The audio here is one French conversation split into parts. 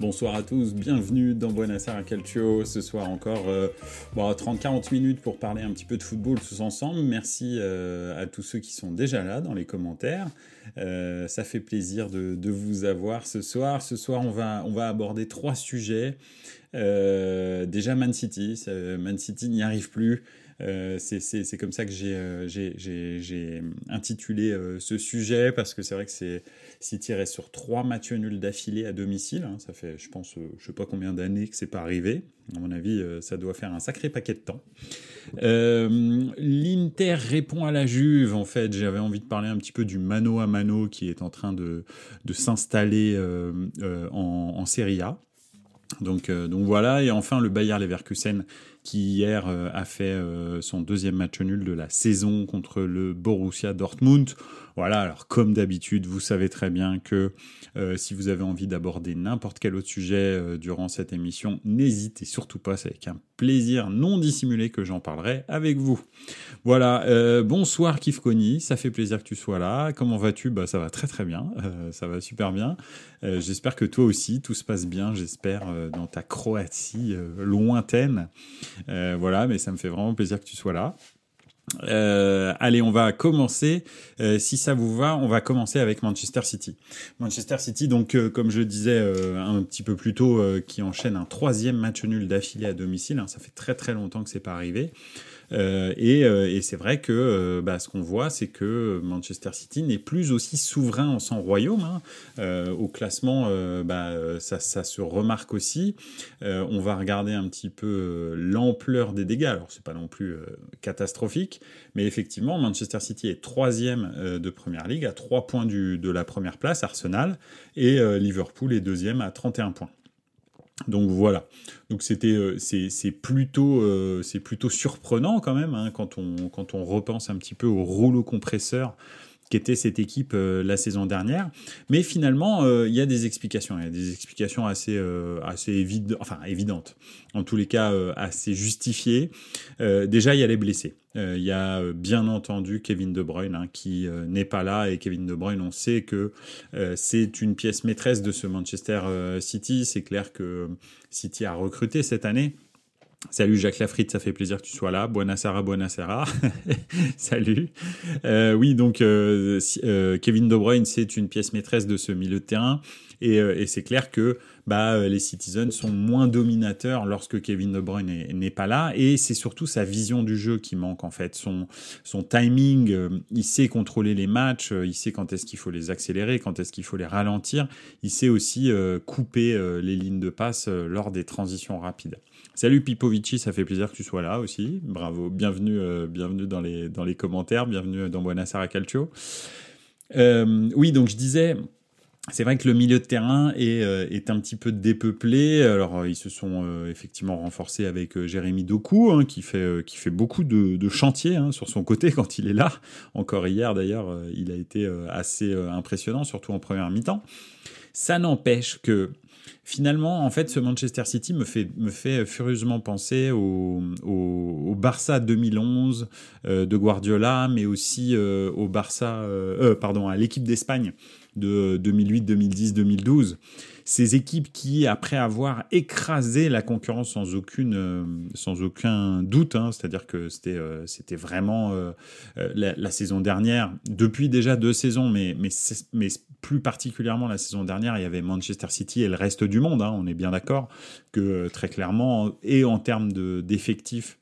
Bonsoir à tous, bienvenue dans Buonasera Calcio. Ce soir encore euh, bon, 30-40 minutes pour parler un petit peu de football tous ensemble. Merci euh, à tous ceux qui sont déjà là dans les commentaires. Euh, ça fait plaisir de, vous avoir ce soir. Ce soir, on va, aborder trois sujets. Euh, déjà Man City, Man City n'y arrive plus. Euh, c'est comme ça que j'ai euh, intitulé euh, ce sujet parce que c'est vrai que c'est City reste sur trois matchs nuls d'affilée à domicile. Hein, ça fait, je pense, je sais pas combien d'années que c'est pas arrivé. À mon avis, ça doit faire un sacré paquet de temps. L'Inter répond à la Juve. En fait, j'avais envie de parler un petit peu du mano à mano qui est en train de, s'installer en, Serie A. Donc, donc voilà, et enfin le Bayer Leverkusen qui hier euh, a fait euh, son deuxième match nul de la saison contre le Borussia Dortmund. Voilà, alors comme d'habitude, vous savez très bien que euh, si vous avez envie d'aborder n'importe quel autre sujet durant cette émission, n'hésitez surtout pas, c'est avec un plaisir non dissimulé que j'en parlerai avec vous. Voilà, euh, bonsoir Kif ça fait plaisir que tu sois là. Comment vas-tu? Bah ça va très très bien, ça va super bien. J'espère que toi aussi tout se passe bien, j'espère dans ta Croatie lointaine. Voilà, mais ça me fait vraiment plaisir que tu sois là. Euh, allez, on va commencer. Euh, si ça vous va, on va commencer avec Manchester City. Manchester City, donc euh, comme je disais euh, un petit peu plus tôt, euh, qui enchaîne un troisième match nul d'affilée à domicile. Hein, ça fait très très longtemps que c'est pas arrivé. Euh, et, euh, et c'est vrai que euh, bah, ce qu'on voit, c'est que Manchester City n'est plus aussi souverain en son royaume. Hein. au classement, bah, ça, ça, se remarque aussi. on va regarder un petit peu l'ampleur des dégâts. Alors, c'est pas non plus catastrophique, mais effectivement, Manchester City est troisième de première ligue à trois points du, de la première place, Arsenal, et Liverpool est deuxième à 31 points. Donc voilà. Donc c'était euh, c'est plutôt euh, c'est plutôt surprenant quand même hein, quand on quand on repense un petit peu au rouleau compresseur qu'était cette équipe euh, la saison dernière. Mais finalement, euh, il y a des explications. Il y a des explications assez, euh, assez enfin évidentes, en tous les cas assez justifiées. déjà, il y a les blessés. Il y a bien entendu Kevin De Bruyne hein, qui n'est pas là et Kevin De Bruyne, on sait que c'est une pièce maîtresse de ce Manchester City. C'est clair que City a recruté cette année. Salut Jacques Lafritte, ça fait plaisir que tu sois là. Buonasera, buonasera. Salut. Euh, oui, donc euh, euh, Kevin De Bruyne, c'est une pièce maîtresse de ce milieu de terrain. Et, c'est clair que bah, les Citizens sont moins dominateurs lorsque Kevin De Bruyne n'est pas là. Et c'est surtout sa vision du jeu qui manque en fait. Son, son timing, il sait contrôler les matchs, il sait quand est-ce qu'il faut les accélérer, quand est-ce qu'il faut les ralentir. Il sait aussi couper les lignes de passe lors des transitions rapides. Salut Pipovici, ça fait plaisir que tu sois là aussi. Bravo, bienvenue, euh, bienvenue dans les, dans les commentaires, bienvenue dans Buonasera Calcio. Euh, oui, donc je disais, c'est vrai que le milieu de terrain est, euh, est un petit peu dépeuplé. Alors ils se sont effectivement renforcés avec Jérémy Doku, hein, qui fait qui fait beaucoup de, de chantiers hein, sur son côté quand il est là. Encore hier d'ailleurs, il a été assez impressionnant, surtout en première mi-temps. Ça n'empêche que finalement, en fait, ce Manchester City me fait, me fait furieusement penser au, au, au Barça 2011 euh, de Guardiola, mais aussi euh, au Barça, euh, pardon, à l'équipe d'Espagne de 2008, 2010, 2012. Ces équipes qui, après avoir écrasé la concurrence sans aucune, sans aucun doute, hein, c'est-à-dire que c'était, c'était vraiment la, la, saison dernière, depuis déjà deux saisons, mais, mais, mais plus particulièrement la saison dernière, il y avait Manchester City et le reste du monde. Hein, on est bien d'accord que très clairement, et en termes d'effectifs,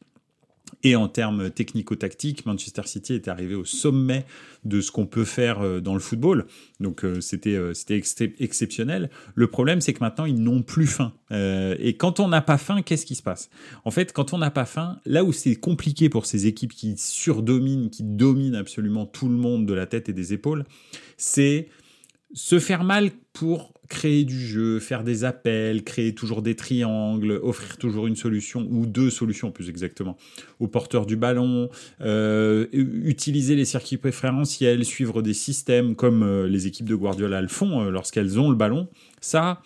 et en termes technico-tactiques, Manchester City est arrivé au sommet de ce qu'on peut faire euh, dans le football. Donc euh, c'était euh, c'était exceptionnel. Le problème, c'est que maintenant, ils n'ont plus faim. et quand on n'a pas faim, qu'est-ce qui se passe? En fait, quand on n'a pas faim, là où c'est compliqué pour ces équipes qui surdominent, qui dominent absolument tout le monde de la tête et des épaules, c'est se faire mal pour créer du jeu, faire des appels, créer toujours des triangles, offrir toujours une solution ou deux solutions plus exactement au porteur du ballon, euh, utiliser les circuits préférentiels, suivre des systèmes comme euh, les équipes de Guardiola le font euh, lorsqu'elles ont le ballon. Ça,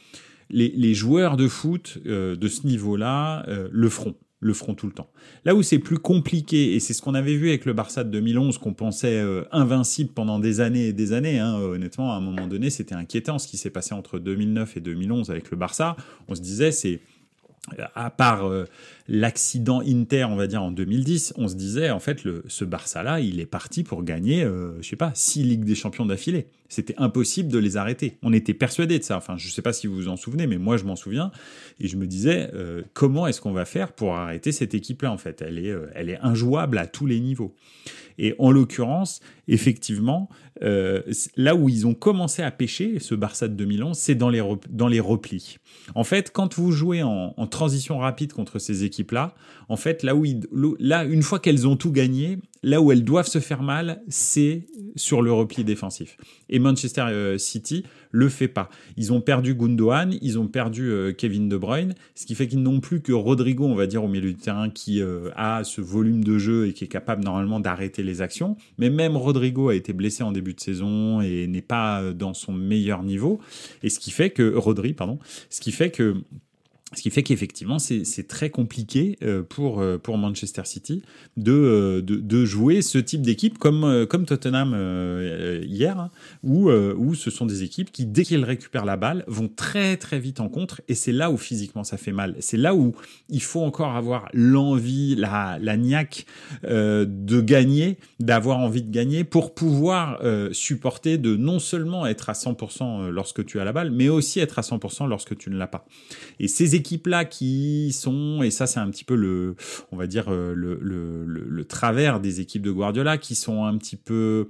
les, joueurs de foot de ce niveau-là le feront le feront tout le temps. Là où c'est plus compliqué, et c'est ce qu'on avait vu avec le Barça de 2011, qu'on pensait invincible pendant des années et des années, hein, honnêtement, à un moment donné, c'était inquiétant ce qui s'est passé entre 2009 et 2011 avec le Barça. On se disait, c'est à part euh, l'accident Inter, on va dire en 2010, on se disait en fait le, ce Barça-là, il est parti pour gagner, euh, je sais pas, six Ligues des Champions d'affilée. C'était impossible de les arrêter. On était persuadé de ça. Enfin, je sais pas si vous vous en souvenez, mais moi je m'en souviens et je me disais euh, comment est-ce qu'on va faire pour arrêter cette équipe-là en fait? Elle est, elle est injouable à tous les niveaux. Et en l'occurrence, effectivement, euh, là où ils ont commencé à pêcher, ce Barça de 2011, c'est dans les, dans les replis. En fait, quand vous jouez en, transition rapide contre ces équipes-là, en fait, là où là, une fois qu'elles ont tout gagné, là où elles doivent se faire mal, c'est sur le repli défensif. Et Manchester euh, City le fait pas. Ils ont perdu Gundogan, ils ont perdu euh, Kevin De Bruyne, ce qui fait qu'ils n'ont plus que Rodrigo, on va dire, au milieu du terrain, qui a ce volume de jeu et qui est capable normalement d'arrêter les actions. Mais même Rodrigo a été blessé en début de saison et n'est pas dans son meilleur niveau. Et ce qui fait que Rodri, pardon, ce qui fait que ce qui fait qu'effectivement, c'est très compliqué euh, pour, euh, pour Manchester City euh, de, de, jouer ce type d'équipe comme, comme Tottenham hier, où, où ce sont des équipes qui, dès qu'ils récupèrent la balle, vont très très vite en contre. Et c'est là où physiquement ça fait mal. C'est là où il faut encore avoir l'envie, la, la niaque de gagner, d'avoir envie de gagner pour pouvoir supporter de non seulement être à 100% lorsque tu as la balle, mais aussi être à 100% lorsque tu ne l'as pas. Et ces équipes-là qui sont, et ça c'est un petit peu le, on va dire, euh, le, le, travers des équipes de Guardiola, qui sont un petit peu...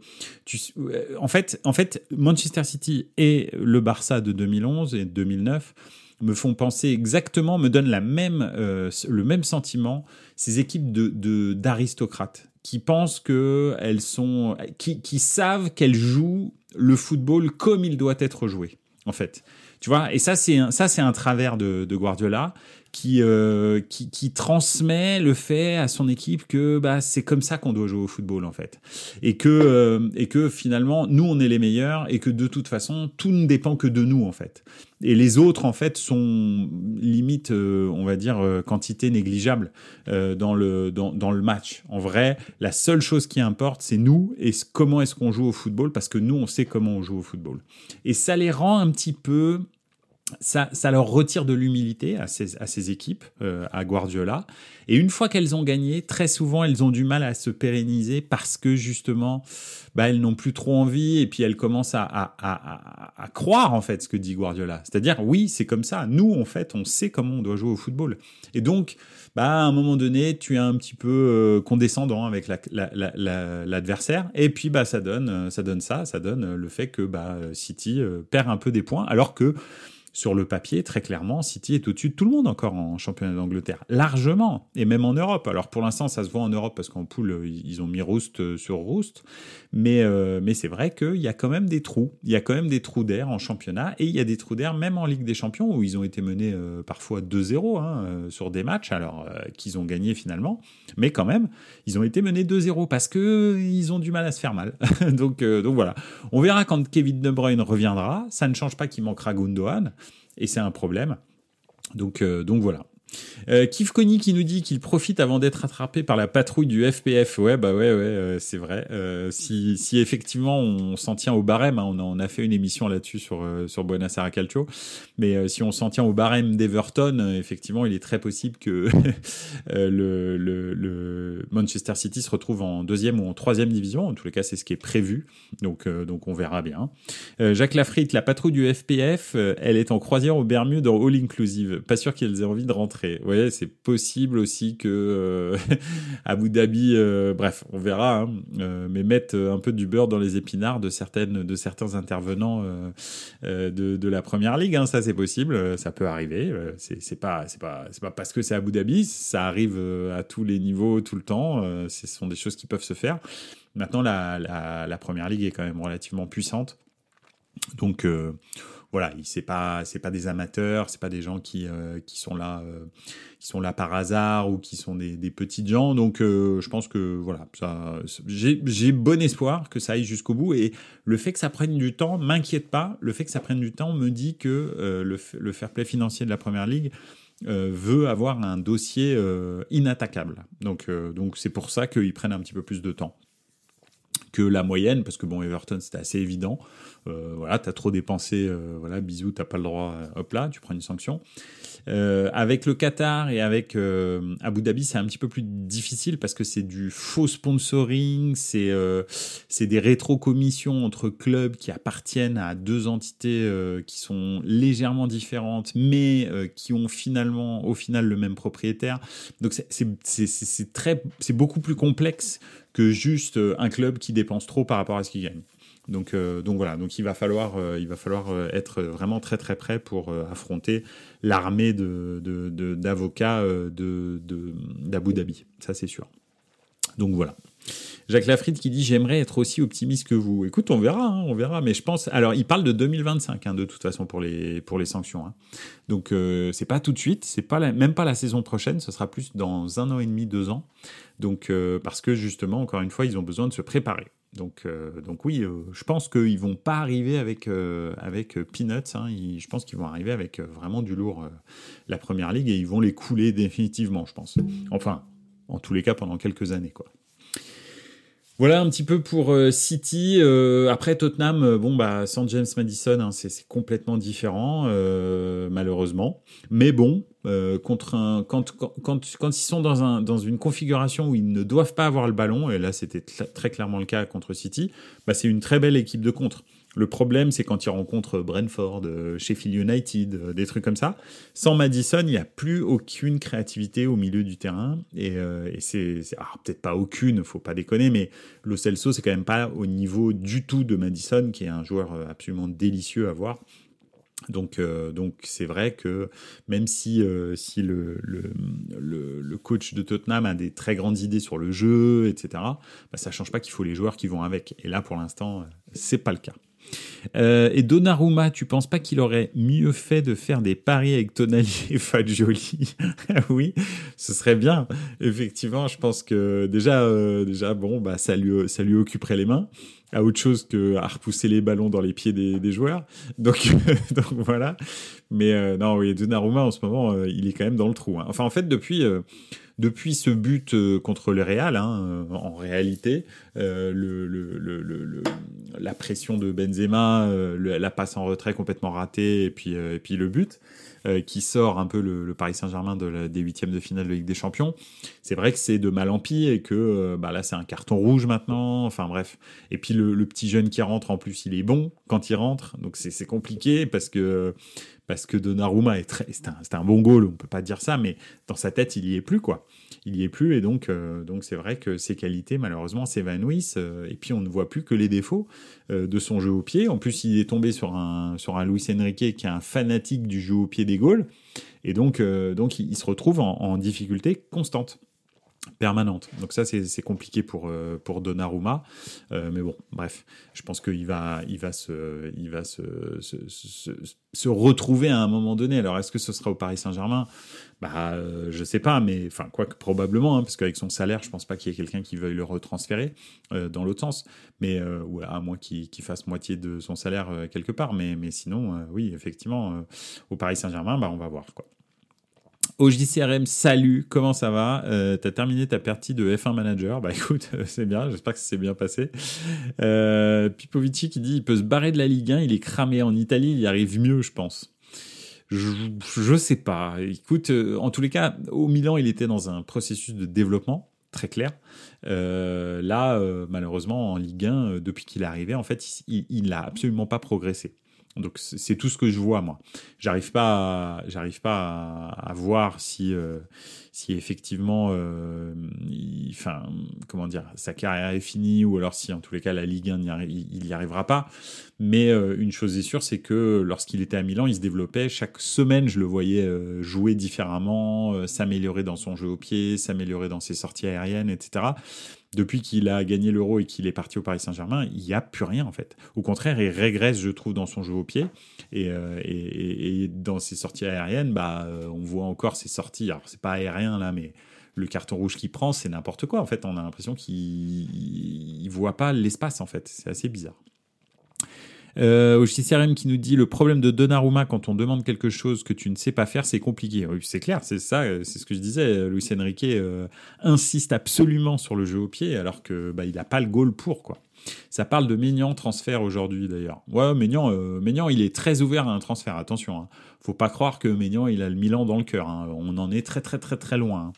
Euh, en, fait, en fait, Manchester City et le Barça de 2011 et 2009 me font penser exactement, me donnent la même, euh, le même sentiment, ces équipes de d'aristocrates qui pensent que elles sont, qui savent qu'elles jouent le football comme il doit être joué, en fait. Tu vois, et ça c'est un, ça c'est un travers de, de Guardiola qui, euh, qui, qui transmet le fait à son équipe que bah c'est comme ça qu'on doit jouer au football en fait, et que euh, et que finalement nous on est les meilleurs et que de toute façon tout ne dépend que de nous en fait. Et les autres en fait sont limite euh, on va dire euh, quantité négligeable dans le dans, dans le match. En vrai, la seule chose qui importe c'est nous et comment est-ce qu'on joue au football parce que nous on sait comment on joue au football. Et ça les rend un petit peu ça, ça, leur retire de l'humilité à ces, à ces équipes, euh, à Guardiola. Et une fois qu'elles ont gagné, très souvent, elles ont du mal à se pérenniser parce que justement, bah, elles n'ont plus trop envie et puis elles commencent à, à, à, à croire en fait ce que dit Guardiola. C'est-à-dire, oui, c'est comme ça. Nous, en fait, on sait comment on doit jouer au football. Et donc, bah, à un moment donné, tu es un petit peu euh, condescendant avec l'adversaire. La, la, et puis, bah, ça donne, euh, ça donne ça, ça donne le fait que bah, City perd un peu des points alors que sur le papier, très clairement, City est au-dessus de tout le monde encore en championnat d'Angleterre, largement, et même en Europe. Alors pour l'instant, ça se voit en Europe parce qu'en poule, ils ont mis Roost euh, sur Roost, mais, euh, mais c'est vrai qu'il y a quand même des trous. Il y a quand même des trous d'air en championnat, et il y a des trous d'air même en Ligue des Champions, où ils ont été menés euh, parfois 2-0 hein, sur des matchs, alors qu'ils ont gagné finalement, mais quand même, ils ont été menés 2-0 parce qu'ils ont du mal à se faire mal. donc, donc voilà. On verra quand Kevin De Bruyne reviendra. Ça ne change pas qu'il manquera Gundogan et c'est un problème. Donc, euh, donc voilà. Euh, Kif qui nous dit qu'il profite avant d'être attrapé par la patrouille du FPF. Ouais, bah ouais, ouais, euh, c'est vrai. Euh, si, si effectivement on s'en tient au barème, hein, on, a, a, fait une émission là-dessus sur euh, sur Aires Calcio, mais euh, si on s'en tient au barème d'Everton, effectivement, il est très possible que le, le, le, Manchester City se retrouve en deuxième ou en troisième division. En tous les cas, c'est ce qui est prévu. Donc donc on verra bien. Jacques Lafritte, la patrouille du FPF, elle est en croisière au Bermude en all inclusive. Pas sûr qu'ils aient envie de rentrer vous voyez, c'est possible aussi que euh, Abu Dhabi, euh, bref, on verra, hein, euh, mais mettre un peu du beurre dans les épinards de certaines, de certains intervenants de, la première ligue. Hein, ça, c'est possible, ça peut arriver. c'est pas, pas, pas parce que c'est Abu Dhabi, ça arrive à tous les niveaux, tout le temps. ce sont des choses qui peuvent se faire. Maintenant, la, la première ligue est quand même relativement puissante, donc voilà, c'est pas c'est pas des amateurs, c'est pas des gens qui qui sont là qui sont là par hasard ou qui sont des, des petits gens. Donc je pense que voilà, j'ai bon espoir que ça aille jusqu'au bout et le fait que ça prenne du temps m'inquiète pas. Le fait que ça prenne du temps me dit que le, fair play financier de la première ligue euh, veut avoir un dossier euh, inattaquable. Donc euh, donc c'est pour ça qu'ils prennent un petit peu plus de temps que la moyenne, parce que bon, Everton, c'était assez évident. Euh, voilà, t'as trop dépensé, euh, voilà, bisous, t'as pas le droit, hop là, tu prends une sanction. Euh, avec le Qatar et avec euh, Abu Dhabi, c'est un petit peu plus difficile parce que c'est du faux sponsoring, c'est euh, c'est des rétrocommissions entre clubs qui appartiennent à deux entités euh, qui sont légèrement différentes, mais qui ont finalement, au final, le même propriétaire. Donc c'est très, c'est beaucoup plus complexe que juste un club qui dépense trop par rapport à ce qu'il gagne. Donc, euh, donc voilà, donc il va falloir, euh, il va falloir euh, être vraiment très très prêt pour affronter l'armée d'avocats de, d'Abu Dhabi, ça c'est sûr. Donc voilà. Jacques Lafritte qui dit j'aimerais être aussi optimiste que vous. Écoute, on verra, hein, on verra. Mais je pense. Alors, il parle de 2025 hein, de toute façon pour les pour les sanctions. Hein. Donc euh, c'est pas tout de suite, c'est pas même pas la saison prochaine. Ce sera plus dans un an et demi, deux ans. Donc parce que justement, encore une fois, ils ont besoin de se préparer. Donc, euh, donc oui, euh, je pense qu'ils vont pas arriver avec, euh, avec Peanuts. Hein. je pense qu'ils vont arriver avec vraiment du lourd la première ligue et ils vont les couler définitivement, je pense. Enfin, en tous les cas, pendant quelques années, quoi. Voilà un petit peu pour City. après Tottenham, bon bah sans James Madison, hein, c'est complètement différent malheureusement. Mais bon, euh, contre un, quand, quand, quand, quand, ils sont dans, un, dans une configuration où ils ne doivent pas avoir le ballon, et là c'était très clairement le cas contre City, bah c'est une très belle équipe de contre. Le problème, c'est quand ils rencontrent Brentford, euh, Sheffield United, euh, des trucs comme ça. Sans Madison, il n'y a plus aucune créativité au milieu du terrain. Et, et c'est, peut-être pas aucune, faut pas déconner, mais Lo Celso, c'est quand même pas au niveau du tout de Madison, qui est un joueur absolument délicieux à voir. Donc, euh, donc c'est vrai que même si, euh, si le, le, le, coach de Tottenham a des très grandes idées sur le jeu, etc., bah, ça change pas qu'il faut les joueurs qui vont avec. Et là, pour l'instant, c'est pas le cas. Euh, et Donnarumma, tu penses pas qu'il aurait mieux fait de faire des paris avec Tonali et Fagioli Oui, ce serait bien. Effectivement, je pense que déjà, euh, déjà bon, bah ça lui, ça lui occuperait les mains à autre chose que à repousser les ballons dans les pieds des, joueurs. Donc, voilà. Mais euh, non, oui, Donnarumma en ce moment, il est quand même dans le trou. Hein. Enfin, en fait, depuis depuis ce but euh, contre le Real, hein, euh, en réalité, euh, le, le, le, la pression de Benzema, la passe en retrait complètement ratée, et puis, et puis le but, qui sort un peu le, Paris Saint-Germain de des huitièmes de finale de Ligue des Champions. C'est vrai que c'est de mal en pis et que bah là c'est un carton rouge maintenant. Enfin bref. Et puis le, petit jeune qui rentre en plus il est bon quand il rentre, donc c'est compliqué parce que parce que Donnarumma est très, c'est un, bon goal, on peut pas dire ça, mais dans sa tête il y est plus quoi il y est plus et donc euh, donc c'est vrai que ses qualités malheureusement s'évanouissent euh, et puis on ne voit plus que les défauts euh, de son jeu au pied. En plus, il est tombé sur un sur un Luis Enrique qui est un fanatique du jeu au pied des Gaules et donc donc il, se retrouve en difficulté constante permanente. Donc ça, c'est compliqué pour, euh, pour Donnarumma. Euh, mais bon, bref, je pense qu'il va, il va, se, il va se, se, retrouver à un moment donné. Alors, est-ce que ce sera au Paris Saint-Germain? Bah, euh, Je sais pas, mais enfin, quoi que probablement, hein, parce qu'avec son salaire, je pense pas qu'il y ait quelqu'un qui veuille le retransférer dans l'autre sens. Mais à moins qu'il fasse moitié de son salaire quelque part. Mais, mais sinon, oui, effectivement, au Paris Saint-Germain, bah, on va voir. quoi. OJCRM, salut, comment ça va? Euh, T'as terminé ta partie de F1 Manager? Bah écoute, c'est bien, j'espère que ça s'est bien passé. Euh, Pipovici qui dit il peut se barrer de la Ligue 1, il est cramé en Italie, il arrive mieux, je pense. Je, je sais pas. Écoute, euh, en tous les cas, au Milan, il était dans un processus de développement très clair. Là, malheureusement, en Ligue 1, depuis qu'il est arrivé, en fait, il n'a absolument pas progressé. Donc c'est tout ce que je vois moi. J'arrive pas, j'arrive pas à, voir si euh, si effectivement, euh, enfin comment dire, sa carrière est finie ou alors si en tous les cas la Ligue 1 il n'y arrivera pas. Mais euh, une chose est sûre, c'est que lorsqu'il était à Milan, il se développait. Chaque semaine, je le voyais jouer différemment, s'améliorer dans son jeu au pied, s'améliorer dans ses sorties aériennes, etc. depuis qu'il a gagné l'Euro et qu'il est parti au Paris Saint-Germain, il n'y a plus rien en fait. Au contraire, il régresse, je trouve, dans son jeu au pied et, euh, dans ses sorties aériennes, bah, euh, on voit encore ses sorties. Alors c'est pas aérien là, mais le carton rouge qu'il prend, c'est n'importe quoi. En fait, on a l'impression qu'il ne voit pas l'espace en fait. C'est assez bizarre. Euh, au CRM qui nous dit le problème de Donnarumma quand on demande quelque chose que tu ne sais pas faire, c'est compliqué. Oui, c'est clair, c'est ça, euh, c'est ce que je disais. Luis Enrique euh, insiste absolument sur le jeu au pied alors que bah, il n'a pas le goal pour quoi. Ça parle de Maignan transfert aujourd'hui d'ailleurs. Ouais, Maignan, euh, il est très ouvert à un transfert. Attention, hein. Faut pas croire que Maignan il a le Milan dans le cœur. Hein. On en est très très très très loin. Hein.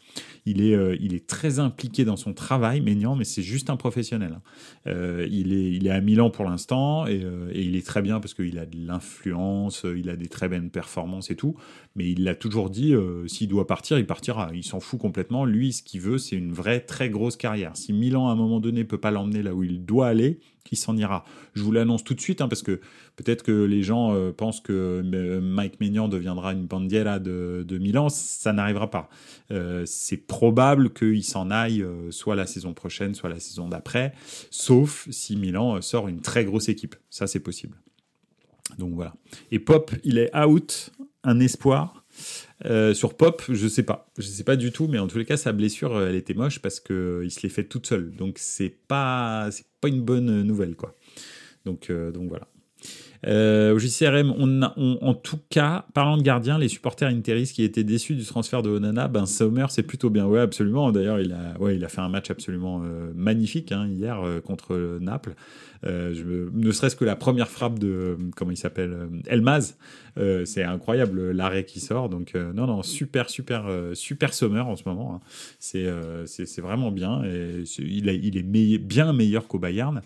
Il est, euh, il est très impliqué dans son travail, Maignan, mais c'est juste un professionnel. Hein. Euh, il, est, il est à Milan pour l'instant et, euh, et, il est très bien parce qu'il a de l'influence, il a des très bonnes performances et tout. Mais il l'a toujours dit, s'il doit partir, il partira. Il s'en fout complètement. Lui, ce qu'il veut, c'est une vraie très grosse carrière. Si Milan à un moment donné peut pas l'emmener là où il doit aller, il s'en ira. Je vous l'annonce tout de suite, hein, parce que peut-être que les gens euh, pensent que euh, Mike Maignan deviendra une bandiera de, de Milan. Ça n'arrivera pas. Euh, c'est probable qu'il s'en aille soit la saison prochaine, soit la saison d'après, sauf si Milan sort une très grosse équipe. Ça, c'est possible. Donc voilà. Et Pop, il est out, un espoir. Sur Pop, je sais pas, je sais pas du tout, mais en tous les cas, sa blessure, elle était moche parce que il se l'est fait toute seule. Donc c'est pas, c'est pas une bonne nouvelle, quoi. Donc, donc voilà. Euh, au JCRM, on en tout cas, parlant de gardien, les supporters interistes qui étaient déçus du transfert de Onana, ben Sommer, c'est plutôt bien. Ouais, absolument. D'ailleurs, il a, ouais, il a fait un match absolument euh, magnifique hein, hier euh, contre Naples. Euh, je, ne serait-ce que la première frappe de comment il s'appelle Elmaz, c'est incroyable l'arrêt qui sort. Donc non, non, super, super, super Sommer en ce moment. Hein. C'est, c'est vraiment bien. Et il, il est bien meilleur qu'au Bayern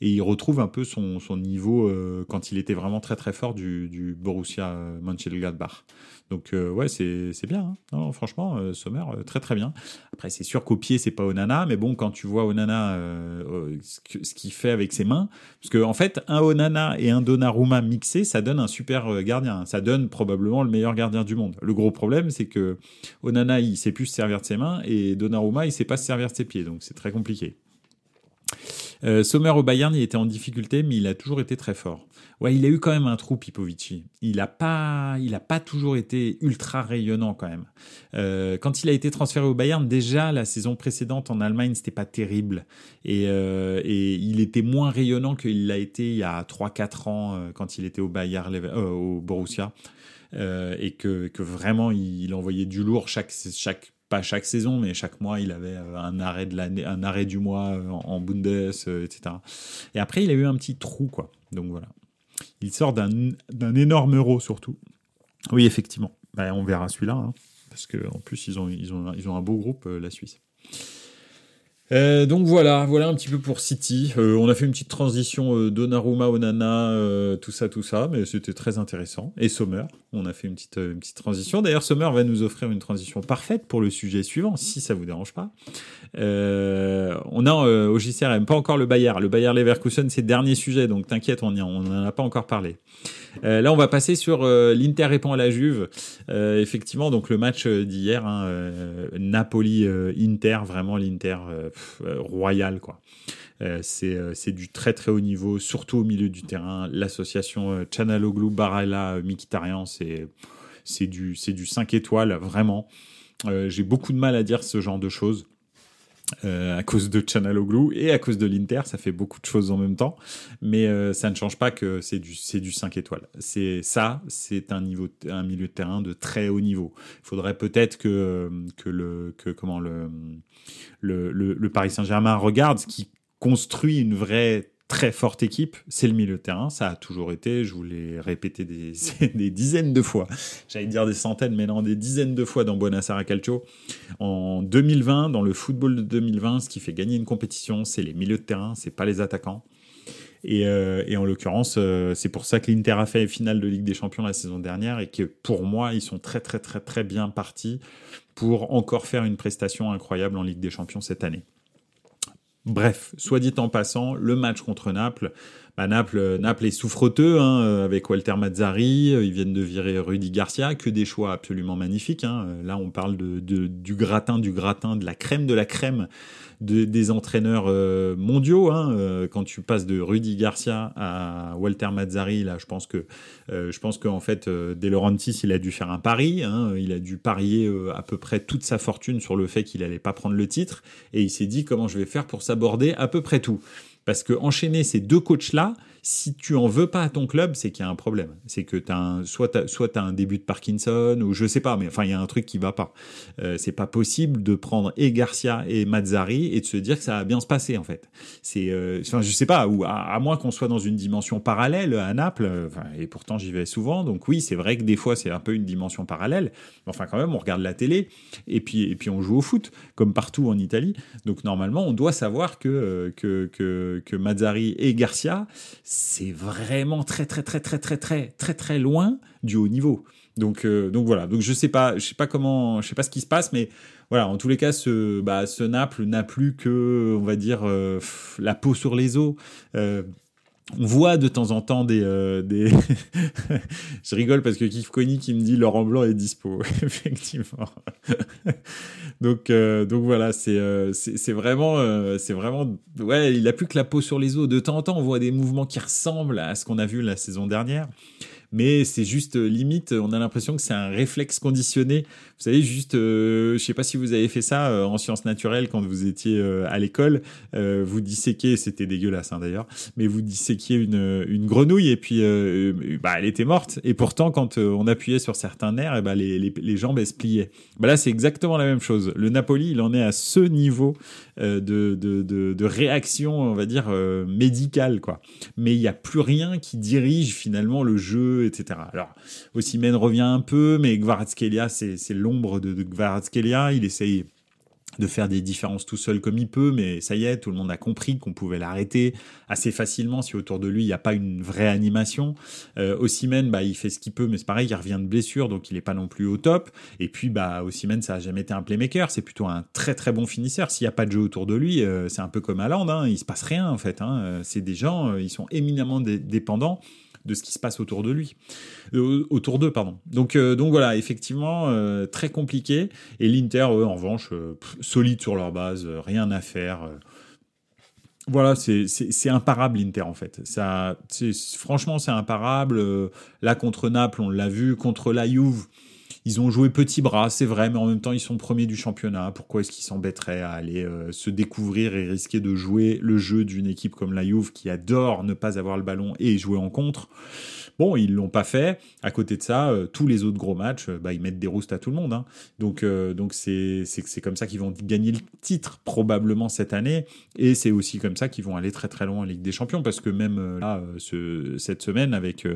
et il retrouve un peu son, son niveau quand il était vraiment très très fort du, du Borussia euh, Mönchengladbach. Donc euh, ouais, c'est bien. Hein. franchement, euh, Sommer, très très bien. Après, c'est sûr qu'au pied, c'est pas Onana, mais bon, quand tu vois Onana, ce qu'il fait avec ses mains, parce qu'en en fait, un Onana et un Donnarumma mixés, ça donne un super gardien. Ça donne probablement le meilleur gardien du monde. Le gros problème, c'est que Onana, il sait plus se servir de ses mains, et Donnarumma, il sait pas se servir de ses pieds. Donc c'est très compliqué. Sommer au Bayern, il était en difficulté, mais il a toujours été très fort. Ouais, il a eu quand même un trou, Pipovici. Il n'a pas, il a pas toujours été ultra rayonnant quand même. Euh, quand il a été transféré au Bayern, déjà la saison précédente en Allemagne, c'était pas terrible. Et, euh, et il était moins rayonnant qu'il l'a été il y a 3-4 ans euh, quand il était au Bayern, au Borussia. et que, que vraiment il, envoyait du lourd chaque, chaque pas chaque saison, mais chaque mois, il avait un arrêt de l'année, un arrêt du mois en, en Bundes, etc. Et après, il a eu un petit trou, quoi. Donc voilà. Il sort d'un énorme euro surtout. Oui, effectivement. Bah, on verra celui-là, hein, parce qu'en plus, ils ont, ils, ont, ils ont un beau groupe, euh, la Suisse. Euh, donc voilà, voilà un petit peu pour City. Euh, on a fait une petite transition euh, Donnarumma, Onana, tout ça, tout ça, mais c'était très intéressant. Et Sommer, on a fait une petite, une petite transition. D'ailleurs, Sommer va nous offrir une transition parfaite pour le sujet suivant, si ça vous dérange pas. on a au JCRM pas encore le Bayard. Le Bayard Leverkusen, c'est le dernier sujet, donc t'inquiète, on n'en a pas encore parlé. Euh, là, on va passer sur euh, l'Inter répond à la Juve. Euh, effectivement, donc le match d'hier, hein, Napoli-Inter, vraiment l'Inter royal, quoi. c'est du très très haut niveau, surtout au milieu du terrain. L'association Chanaloglu, Barala, Mikitarian, c'est c'est du, du 5 étoiles, vraiment. J'ai beaucoup de mal à dire ce genre de choses. Euh, à cause de Chanaloglu et à cause de l'Inter, ça fait beaucoup de choses en même temps, mais euh, ça ne change pas que c'est du c'est du 5 étoiles. C'est ça, c'est un niveau un milieu de terrain de très haut niveau. Il faudrait peut-être que que le que comment le le, le Paris Saint-Germain regarde ce qui construit une vraie très forte équipe, c'est le milieu de terrain. Ça a toujours été, je vous l'ai répété des, dizaines de fois. J'allais dire des centaines, mais non, des dizaines de fois dans Buonasera Calcio. En 2020, dans le football de 2020, ce qui fait gagner une compétition, c'est les milieux de terrain, c'est pas les attaquants. Et, euh, en l'occurrence, euh, c'est pour ça que l'Inter a fait finale de Ligue des Champions la saison dernière et que pour moi, ils sont très très très très bien partis pour encore faire une prestation incroyable en Ligue des Champions cette année. Bref, soit dit en passant, le match contre Naples, bah, Naples, Naples est souffreteux hein, avec Walter Mazzari. Ils viennent de virer Rudy Garcia, que des choix absolument magnifiques. Hein. Là, on parle de, du gratin, du gratin, de la crème de la crème des entraîneurs euh, mondiaux. Hein, euh, quand tu passes de Rudy Garcia à Walter Mazzari, là, je pense que euh, je pense qu'en fait, De Laurentiis, il a dû faire un pari. Hein, il a dû parier à peu près toute sa fortune sur le fait qu'il allait pas prendre le titre, et il s'est dit comment je vais faire pour s'aborder à peu près tout? Parce que enchaîner ces deux coachs-là, si tu en veux pas à ton club, c'est qu'il y a un problème. C'est que as un, soit tu as, un début de Parkinson, ou je sais pas, mais enfin, il y a un truc qui va pas. Euh, c'est pas possible de prendre et Garcia et Mazzari et de se dire que ça va bien se passer, en fait. C'est, euh, enfin, je sais pas, ou à, moins qu'on soit dans une dimension parallèle à Naples, euh, et pourtant j'y vais souvent, donc oui, c'est vrai que des fois c'est un peu une dimension parallèle, mais enfin, quand même, on regarde la télé, et puis, et puis on joue au foot, comme partout en Italie. Donc normalement, on doit savoir que, que, que, que Mazzari et Garcia, c'est vraiment très très très très très très très très loin du haut niveau. Donc euh, donc voilà. Donc je sais pas, je sais pas comment, je sais pas ce qui se passe, mais voilà. En tous les cas, ce bah, Naples n'a plus que, on va dire, euh, la peau sur les os. Euh, on voit de temps en temps des, des... je rigole parce que Kif qui me dit Laurent Blanc est dispo effectivement. Donc donc voilà c'est c'est vraiment c'est vraiment ouais il a plus que la peau sur les os. De temps en temps on voit des mouvements qui ressemblent à ce qu'on a vu la saison dernière mais c'est juste euh, limite, on a l'impression que c'est un réflexe conditionné. Vous savez, juste, euh, je sais pas si vous avez fait ça euh, en sciences naturelles quand vous étiez à l'école, vous disséquiez, c'était dégueulasse hein, d'ailleurs, mais vous disséquiez une, une grenouille et puis bah, elle était morte. Et pourtant, quand on appuyait sur certains nerfs, et bah, les, les, les jambes elles se pliaient. Bah, là, c'est exactement la même chose. Le Napoli, il en est à ce niveau de, de, de, de, réaction, on va dire, médicale. Quoi. Mais il n'y a plus rien qui dirige finalement le jeu etc. Alors, Ossimène revient un peu, mais Gvaratskhelia, c'est l'ombre de, de. Il essaye de faire des différences tout seul comme il peut, mais ça y est, tout le monde a compris qu'on pouvait l'arrêter assez facilement si autour de lui il n'y a pas une vraie animation. Euh, bah il fait ce qu'il peut, mais c'est pareil, il revient de blessure, donc il n'est pas non plus au top. Et puis bah Osimhen, ça a jamais été un playmaker, c'est plutôt un très très bon finisseur. S'il n'y a pas de jeu autour de lui, euh, c'est un peu comme Haaland, hein, il se passe rien en fait. Hein. Euh, c'est des gens, euh, ils sont éminemment dépendants de ce qui se passe autour de lui, euh, autour d'eux, pardon. Donc, euh, donc voilà, effectivement, euh, très compliqué. Et l'Inter, en revanche, solide sur leur base, rien à faire. Voilà, c'est imparable l'Inter en fait. Ça, franchement, c'est imparable. Là contre Naples, on l'a vu. Contre la Juve, ils ont joué petit bras, c'est vrai, mais en même temps, ils sont premiers du championnat. Pourquoi est-ce qu'ils s'embêteraient à aller euh, se découvrir et risquer de jouer le jeu d'une équipe comme la Juve qui adore ne pas avoir le ballon et jouer en contre? Bon, ils l'ont pas fait. À côté de ça, euh, tous les autres gros matchs, euh, bah, ils mettent des roustes à tout le monde. Hein. Donc, donc c'est c'est comme ça qu'ils vont gagner le titre probablement cette année, et c'est aussi comme ça qu'ils vont aller très très loin en Ligue des Champions, parce que même là, ce, cette semaine avec,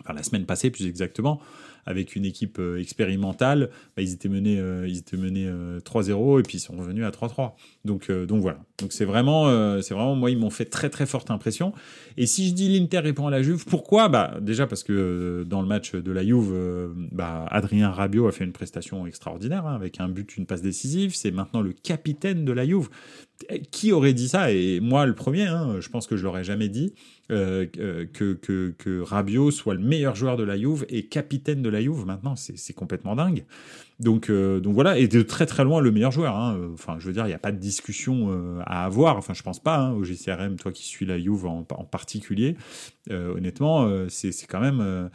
enfin la semaine passée plus exactement, avec une équipe euh, expérimentale, bah, ils étaient menés, euh, ils étaient menés 3-0 euh, et puis ils sont revenus à 3-3. Donc, donc voilà. Donc c'est vraiment, c'est vraiment, moi, ils m'ont fait très très forte impression. Et si je dis l'Inter répond à la Juve, pourquoi? Bah déjà parce que dans le match de la Juve, bah, Adrien Rabiot a fait une prestation extraordinaire hein, avec un but, une passe décisive. C'est maintenant le capitaine de la Juve. Qui aurait dit ça? Et moi, le premier, hein, je pense que je l'aurais jamais dit. Euh, que, que, que, soit le meilleur joueur de la Juve et capitaine de la Juve maintenant, c'est complètement dingue. Donc, euh, donc voilà, et de très très loin le meilleur joueur. Hein. Enfin, je veux dire, il n'y a pas de discussion euh, à avoir. Enfin, je pense pas hein, au GCRM, toi qui suis la Juve en, particulier. honnêtement, c'est quand même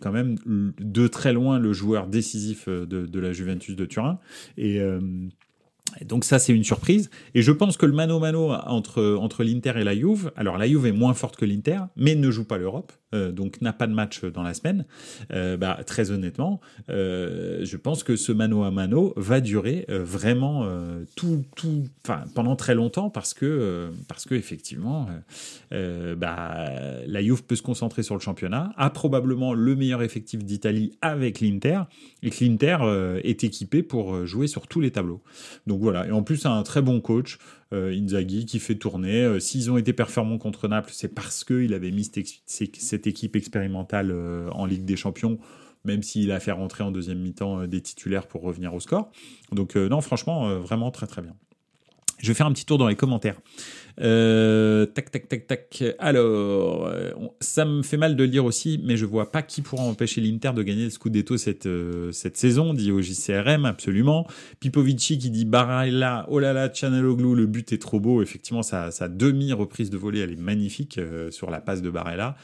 quand même de très loin le joueur décisif de, de la Juventus de Turin. Et donc ça, c'est une surprise. Et je pense que le mano-mano entre, entre l'Inter et la Juve, alors la Juve est moins forte que l'Inter, mais ne joue pas l'Europe. Euh, donc n'a pas de match dans la semaine, euh, bah, très honnêtement, euh, je pense que ce mano à mano va durer vraiment tout, tout, pendant très longtemps parce que, parce que effectivement, bah, la Juve peut se concentrer sur le championnat, a probablement le meilleur effectif d'Italie avec l'Inter, et que l'Inter est équipé pour jouer sur tous les tableaux. Donc voilà, et en plus, un très bon coach. Euh, Inzaghi qui fait tourner. Euh, s'ils ont été performants contre Naples, c'est parce qu'il avait mis cette équipe expérimentale euh, en Ligue des Champions même s'il a fait rentrer en deuxième mi-temps des titulaires pour revenir au score. Donc non, franchement, vraiment très très bien. Je vais faire un petit tour dans les commentaires. Euh, tac, tac, tac, tac. Alors, euh, ça me fait mal de le lire aussi, mais je vois pas qui pourra empêcher l'Inter de gagner le Scudetto cette, euh, cette saison, dit au JCRM, absolument. Pipovici qui dit Baralla, oh là là, Chaneloglu, le but est trop beau. Effectivement, sa, sa demi-reprise de volée, elle est magnifique sur la passe de Barella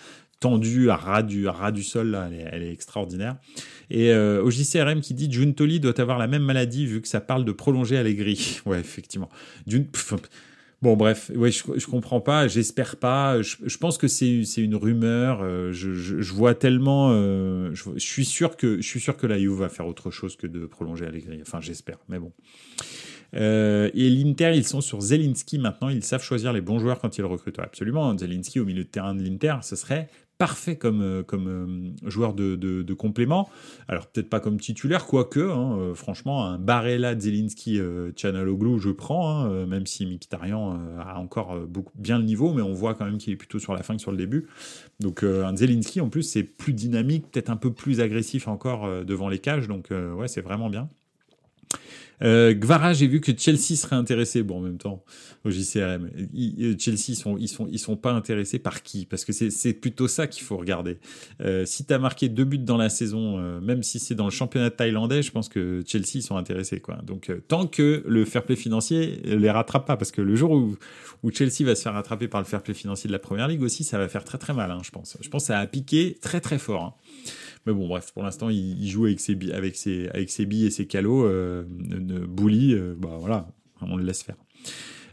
tendue à ras du, à ras sol, là, elle, est, extraordinaire. Et euh, au JCRM qui dit Juntoli doit avoir la même maladie vu que ça parle de prolonger Allegri. Ouais, effectivement. Bon, bref, ouais, je, je comprends pas, j'espère pas. Je, pense que c'est une rumeur. Euh, je, vois tellement. Euh, je, suis sûr que je suis sûr que la Juve va faire autre chose que de prolonger Allegri. Enfin, j'espère, mais bon. Et l'Inter, ils sont sur Zelinski maintenant. Ils savent choisir les bons joueurs quand ils recrutent. Zelinski Zelinski au milieu de terrain de l'Inter, ce serait parfait comme, euh, comme euh, joueur de, de, complément. Alors peut-être pas comme titulaire, quoique, hein, euh, franchement, un Barella, Zelinski, euh, je prends, hein, même si Mkhitaryan a encore beaucoup, bien le niveau, mais on voit quand même qu'il est plutôt sur la fin que sur le début. Donc un Zelinski, en plus, c'est plus dynamique, peut-être un peu plus agressif encore devant les cages, donc ouais, c'est vraiment bien. Euh, Gvara, j'ai vu que Chelsea serait intéressé. Bon, en même temps, au JCRM, euh, Chelsea, ils sont, ils sont, ils sont pas intéressés par qui? Parce que c'est plutôt ça qu'il faut regarder. Euh, si tu as marqué deux buts dans la saison, euh, même si c'est dans le championnat thaïlandais, je pense que Chelsea ils sont intéressés. Quoi. Donc, euh, tant que le fair play financier les rattrape pas, parce que le jour où, où Chelsea va se faire rattraper par le fair play financier de la première ligue aussi, ça va faire très très mal, hein, je pense. Je pense que ça a piqué très très fort. Hein. Mais bon, bref, pour l'instant, il, joue avec ses, avec ses, avec ses billes et ses calots. Euh, Bouli, euh, bah voilà, on le laisse faire.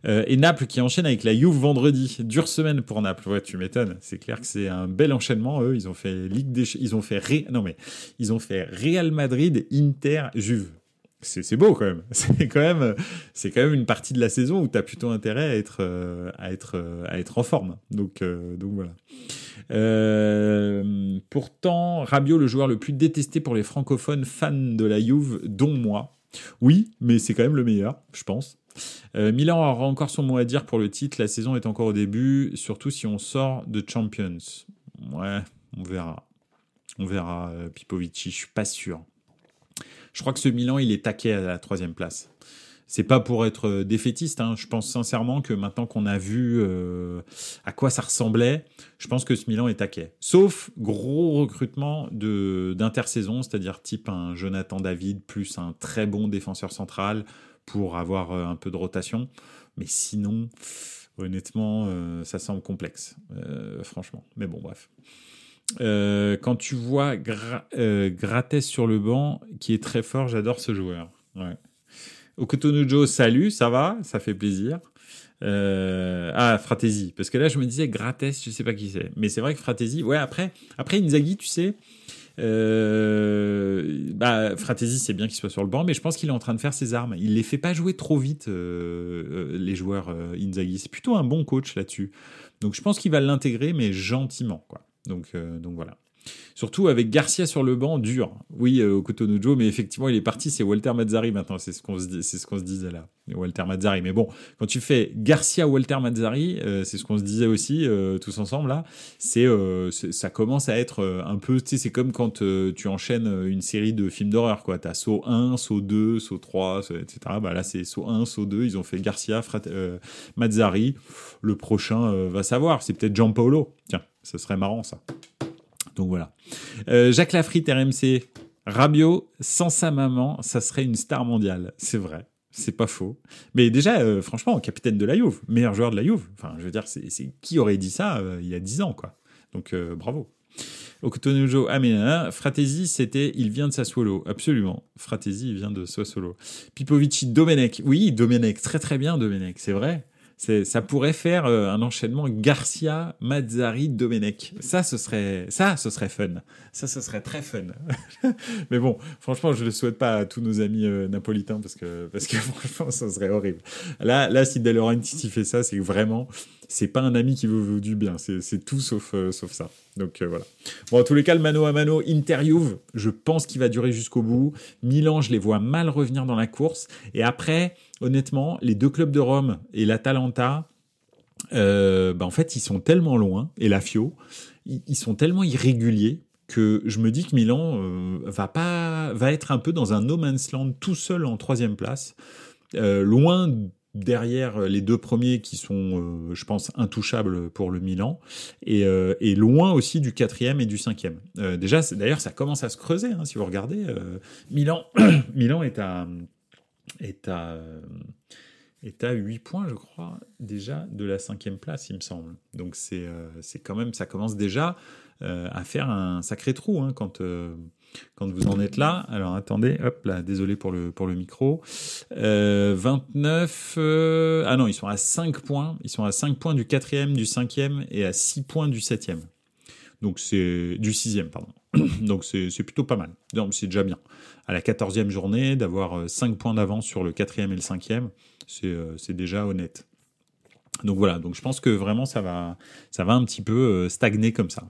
Euh, et Naples qui enchaîne avec la Juve vendredi. Dure semaine pour Naples. Ouais, tu m'étonnes. C'est clair que c'est un bel enchaînement. Eux, ils ont fait Ligue des, ils ont fait Ré... non mais ils ont fait Real Madrid, Inter, Juve. C'est beau quand même. C'est quand même, c'est quand même une partie de la saison où tu as plutôt intérêt à être, euh, à être, à être en forme. Donc, donc voilà. Euh, pourtant, Rabiot, le joueur le plus détesté pour les francophones fans de la Juve, dont moi. Oui, mais c'est quand même le meilleur, je pense. Euh, Milan aura encore son mot à dire pour le titre. La saison est encore au début, surtout si on sort de Champions. Ouais, on verra. On verra, euh, Pipovici, je suis pas sûr. Je crois que ce Milan, il est taqué à la troisième place c'est pas pour être euh, défaitiste. Hein. Je pense sincèrement que maintenant qu'on a vu euh, à quoi ça ressemblait, je pense que ce Milan est taquet. Sauf gros recrutement de d'intersaison, c'est-à-dire type un Jonathan David plus un très bon défenseur central pour avoir euh, un peu de rotation. Mais sinon, honnêtement, ça semble complexe, franchement. Mais bon, bref. quand tu vois Gra sur le banc, qui est très fort, j'adore ce joueur. Okotonujo, salut, ça va? Ça fait plaisir. Euh, ah, Fratesi. Parce que là, je me disais, Grates, je sais pas qui c'est. Mais c'est vrai que Fratesi, ouais, après, après Inzaghi, tu sais, euh, bah, Fratesi, c'est bien qu'il soit sur le banc, mais je pense qu'il est en train de faire ses armes. Il les fait pas jouer trop vite, euh, les joueurs Inzaghi. C'est plutôt un bon coach là-dessus. Donc je pense qu'il va l'intégrer, mais gentiment, quoi. Donc, donc voilà. Surtout avec Garcia sur le banc, dur. Oui, euh, au Cotonou mais effectivement, il est parti. C'est Walter Mazzari maintenant. C'est ce qu'on se, ce qu'on se disait là. Walter Mazzari. Mais bon, quand tu fais Garcia, Walter Mazzari, euh, c'est ce qu'on se disait aussi euh, tous ensemble là. C'est, ça commence à être un peu. C'est comme quand tu enchaînes une série de films d'horreur. Quoi, t'as saut 1, saut 2, saut 3, etc. Bah là, c'est saut 1, saut 2. Ils ont fait Garcia, Mazzari. Le prochain va savoir. C'est peut-être Gianpaolo. Tiens, ce serait marrant ça. Donc voilà. Euh, Jacques Lafritte, RMC. Rabiot, sans sa maman, ça serait une star mondiale. C'est vrai. C'est pas faux. Mais déjà, euh, franchement, capitaine de la Juve, meilleur joueur de la Juve. Enfin, je veux dire, c'est qui aurait dit ça euh, il y a 10 ans, quoi. Donc, bravo. Okutonujo, ah mais Fratesi, c'était, il vient de Sassuolo, absolument. Fratesi, il vient de Sassuolo. Pipovici, Domenech, oui, Domenech, très très bien Domenech, c'est vrai ça pourrait faire euh, un enchaînement Garcia, Mazzari, Domenech. Ça, ce serait, ça, ce serait fun. Ça, ce serait très fun. Mais bon, franchement, je le souhaite pas à tous nos amis euh, napolitains parce que, parce que franchement, ça serait horrible. Là, là, si De Laurentiis fait ça, c'est vraiment, c'est pas un ami qui veut vous du bien. C'est tout sauf, euh, sauf ça. Donc voilà. Bon, en tous les cas, le mano à mano, Inter-Juve, je pense qu'il va durer jusqu'au bout. Milan, je les vois mal revenir dans la course. Et après, honnêtement, les deux clubs de Rome et l'Atalanta, euh, bah en fait, ils sont tellement loin, et la Fio, ils, sont tellement irréguliers que je me dis que Milan euh, va pas va être un peu dans un no man's land tout seul en troisième place, euh, loin derrière les deux premiers qui sont, je pense, intouchables pour le Milan, et, loin aussi du quatrième et du cinquième. déjà, d'ailleurs, ça commence à se creuser, hein, si vous regardez. Milan, Milan est à... Est à est à 8 points, je crois, déjà de la cinquième place, il me semble. Donc c'est quand même, ça commence déjà à faire un sacré trou hein, quand, quand vous en êtes là. Alors attendez, hop là, désolé pour le, micro. 29, euh, euh, ah non, ils sont à 5 points. Ils sont à 5 points du quatrième, du cinquième et à 6 points du septième. Donc c'est du sixième, pardon. Donc c'est plutôt pas mal. C'est déjà bien. À la quatorzième journée, d'avoir 5 euh, points d'avance sur le quatrième et le cinquième, c'est déjà honnête. Donc voilà, donc je pense que vraiment ça va, ça va un petit peu stagner comme ça.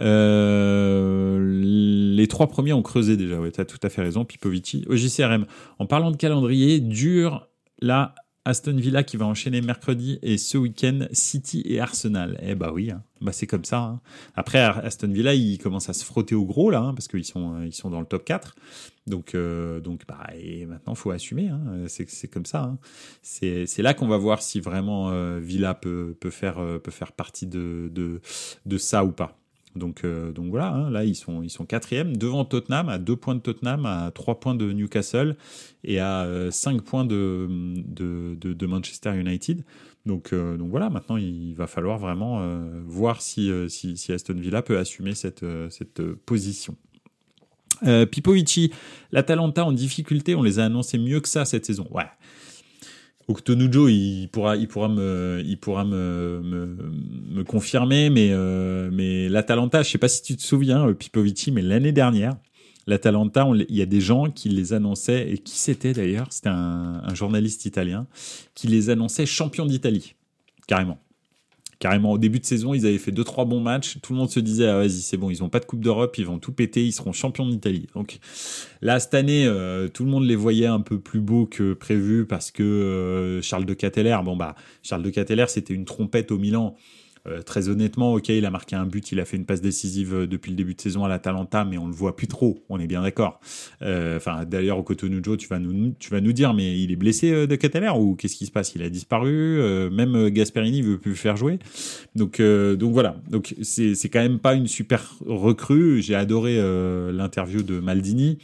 Euh, les trois premiers ont creusé déjà, ouais, tu as tout à fait raison, Pipovici. Au JCRM, en parlant de calendrier, dur la Aston Villa qui va enchaîner mercredi et ce week-end City et Arsenal. Eh bah oui, hein. bah c'est comme ça. Hein. Après Aston Villa, ils commencent à se frotter au gros là, hein, parce qu'ils sont ils sont dans le top 4. Donc euh, donc bah et maintenant faut assumer. C'est comme ça. C'est là qu'on va voir si vraiment euh, Villa peut peut faire partie de ça ou pas. Donc, euh, donc voilà, hein, là ils sont, ils sont quatrième devant Tottenham, à 2 points de Tottenham, à 3 points de Newcastle et à 5 euh, points de, de, Manchester United. Donc, euh, donc voilà, maintenant il va falloir vraiment voir si, si, si, Aston Villa peut assumer cette, cette position. Pipovici, l'Atalanta en difficulté, on les a annoncés mieux que ça cette saison. Octonujo, il pourra, il pourra me, il pourra me, me, confirmer, mais, euh, mais l'Atalanta, je sais pas si tu te souviens, euh, Pipovici, mais l'année dernière, l'Atalanta, il y a des gens qui les annonçaient, et qui c'était d'ailleurs, c'était un, journaliste italien, qui les annonçait champions d'Italie, carrément carrément au début de saison, ils avaient fait deux trois bons matchs. Tout le monde se disait ah, vas-y c'est bon, ils ont pas de coupe d'Europe, ils vont tout péter, ils seront champions d'Italie. Donc là cette année, euh, tout le monde les voyait un peu plus beaux que prévu parce que euh, Charles de Catteller, bon bah Charles de Catteller c'était une trompette au Milan. Euh, très honnêtement, ok, il a marqué un but, il a fait une passe décisive euh, depuis le début de saison à l'Atalanta, mais on le voit plus trop. On est bien d'accord. Euh, enfin, d'ailleurs, au Cotonou tu vas nous, tu vas nous dire, mais il est blessé de Cataler ou qu'est-ce qui se passe? Il a disparu. même Gasperini veut plus faire jouer. Donc, donc voilà. Donc c'est quand même pas une super recrue. J'ai adoré l'interview de Maldini.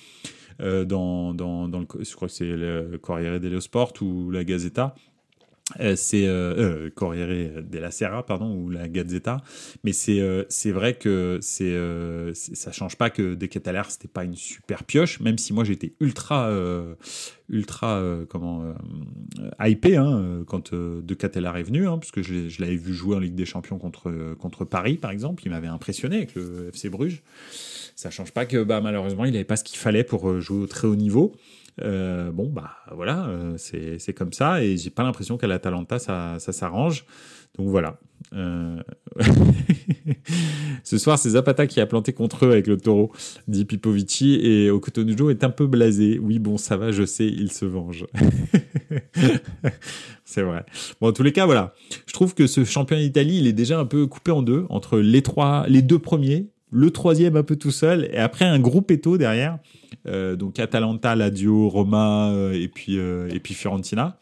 dans, dans, dans le, je crois que c'est le Corriere dello Sport ou la Gazzetta, euh, c'est euh, euh, Corriere della Sera pardon ou la Gazzetta. Mais c'est euh, c'est vrai que c'est ça change pas que De Cataler c'était pas une super pioche même si moi j'étais ultra ultra comment hypé hein, quand De Cataler est venu hein, parce que je, je l'avais vu jouer en Ligue des Champions contre contre Paris par exemple. Il m'avait impressionné avec le FC Bruges. Ça change pas que bah malheureusement il avait pas ce qu'il fallait pour jouer au très haut niveau euh, bon, bah voilà, euh, c'est comme ça, et j'ai pas l'impression qu'à l'Atalanta ça, ça s'arrange. Donc voilà. Euh, ce soir, c'est Zapata qui a planté contre eux avec le taureau, dit Pipovici, et Okotonujo est un peu blasé. Oui, bon, ça va, je sais, il se venge. c'est vrai. Bon, en tous les cas, voilà. Je trouve que ce championnat d'Italie, il est déjà un peu coupé en deux, entre les trois, les deux premiers, le troisième un peu tout seul, et après un gros péto derrière. Euh, donc Atalanta, Lazio, Roma euh, et puis euh, et puis Fiorentina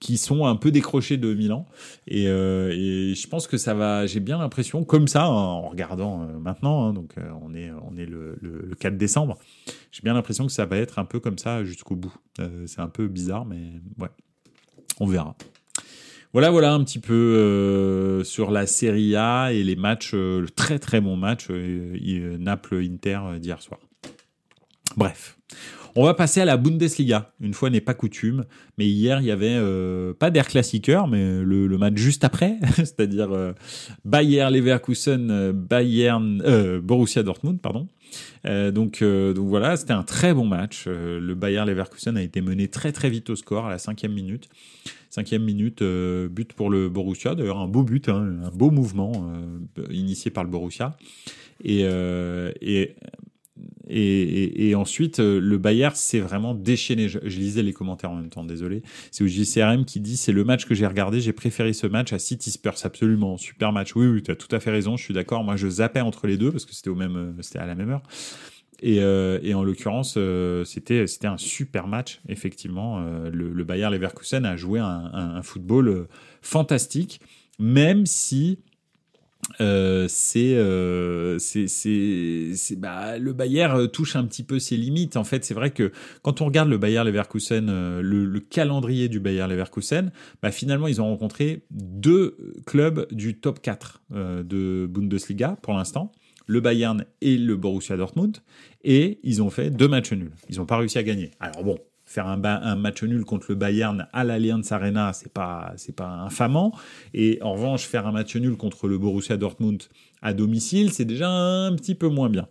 qui sont un peu décrochés de Milan. Et, et je pense que ça va j'ai bien l'impression comme ça en regardant maintenant hein, donc on est on est le, le, 4 décembre j'ai bien l'impression que ça va être un peu comme ça jusqu'au bout. C'est un peu bizarre mais ouais on verra. Voilà, voilà un petit peu euh, sur la Serie A et les matchs, le très très bon match Naples-Inter d'hier soir. Bref. On va passer à la Bundesliga. Une fois n'est pas coutume, mais hier il y avait euh, pas d'Air Klassiker, mais le, match juste après, c'est-à-dire euh, Bayern Leverkusen, euh, Bayern Borussia Dortmund, pardon. donc donc voilà, c'était un très bon match. le Bayern Leverkusen a été mené très très vite au score à la cinquième minute. Cinquième minute, but pour le Borussia. D'ailleurs un beau but, hein, un beau mouvement initié par le Borussia. Et et, ensuite, euh, le Bayern s'est vraiment déchaîné. Je, lisais les commentaires en même temps, désolé. C'est JCRM qui dit c'est le match que j'ai regardé. J'ai préféré ce match à City Spurs. Absolument, super match. Oui, oui, tu as tout à fait raison. Je suis d'accord. Moi, je zappais entre les deux parce que c'était au même, euh, c'était à la même heure. Et, et, en l'occurrence, c'était c'était un super match, effectivement. le, le Bayer Leverkusen a joué un football fantastique, même si euh, euh, c'est c'est bah, le Bayer euh, touche un petit peu ses limites. En fait, c'est vrai que quand on regarde le Bayer Leverkusen, le, le calendrier du Bayer Leverkusen, bah, finalement, ils ont rencontré deux clubs du top 4 de Bundesliga pour l'instant, le Bayern et le Borussia Dortmund, et ils ont fait deux matchs nuls. Ils n'ont pas réussi à gagner. Alors bon, faire un, match nul contre le Bayern à l'Allianz Arena, c'est pas c'est pas infamant. Et en revanche, faire un match nul contre le Borussia Dortmund à domicile, c'est déjà un petit peu moins bien.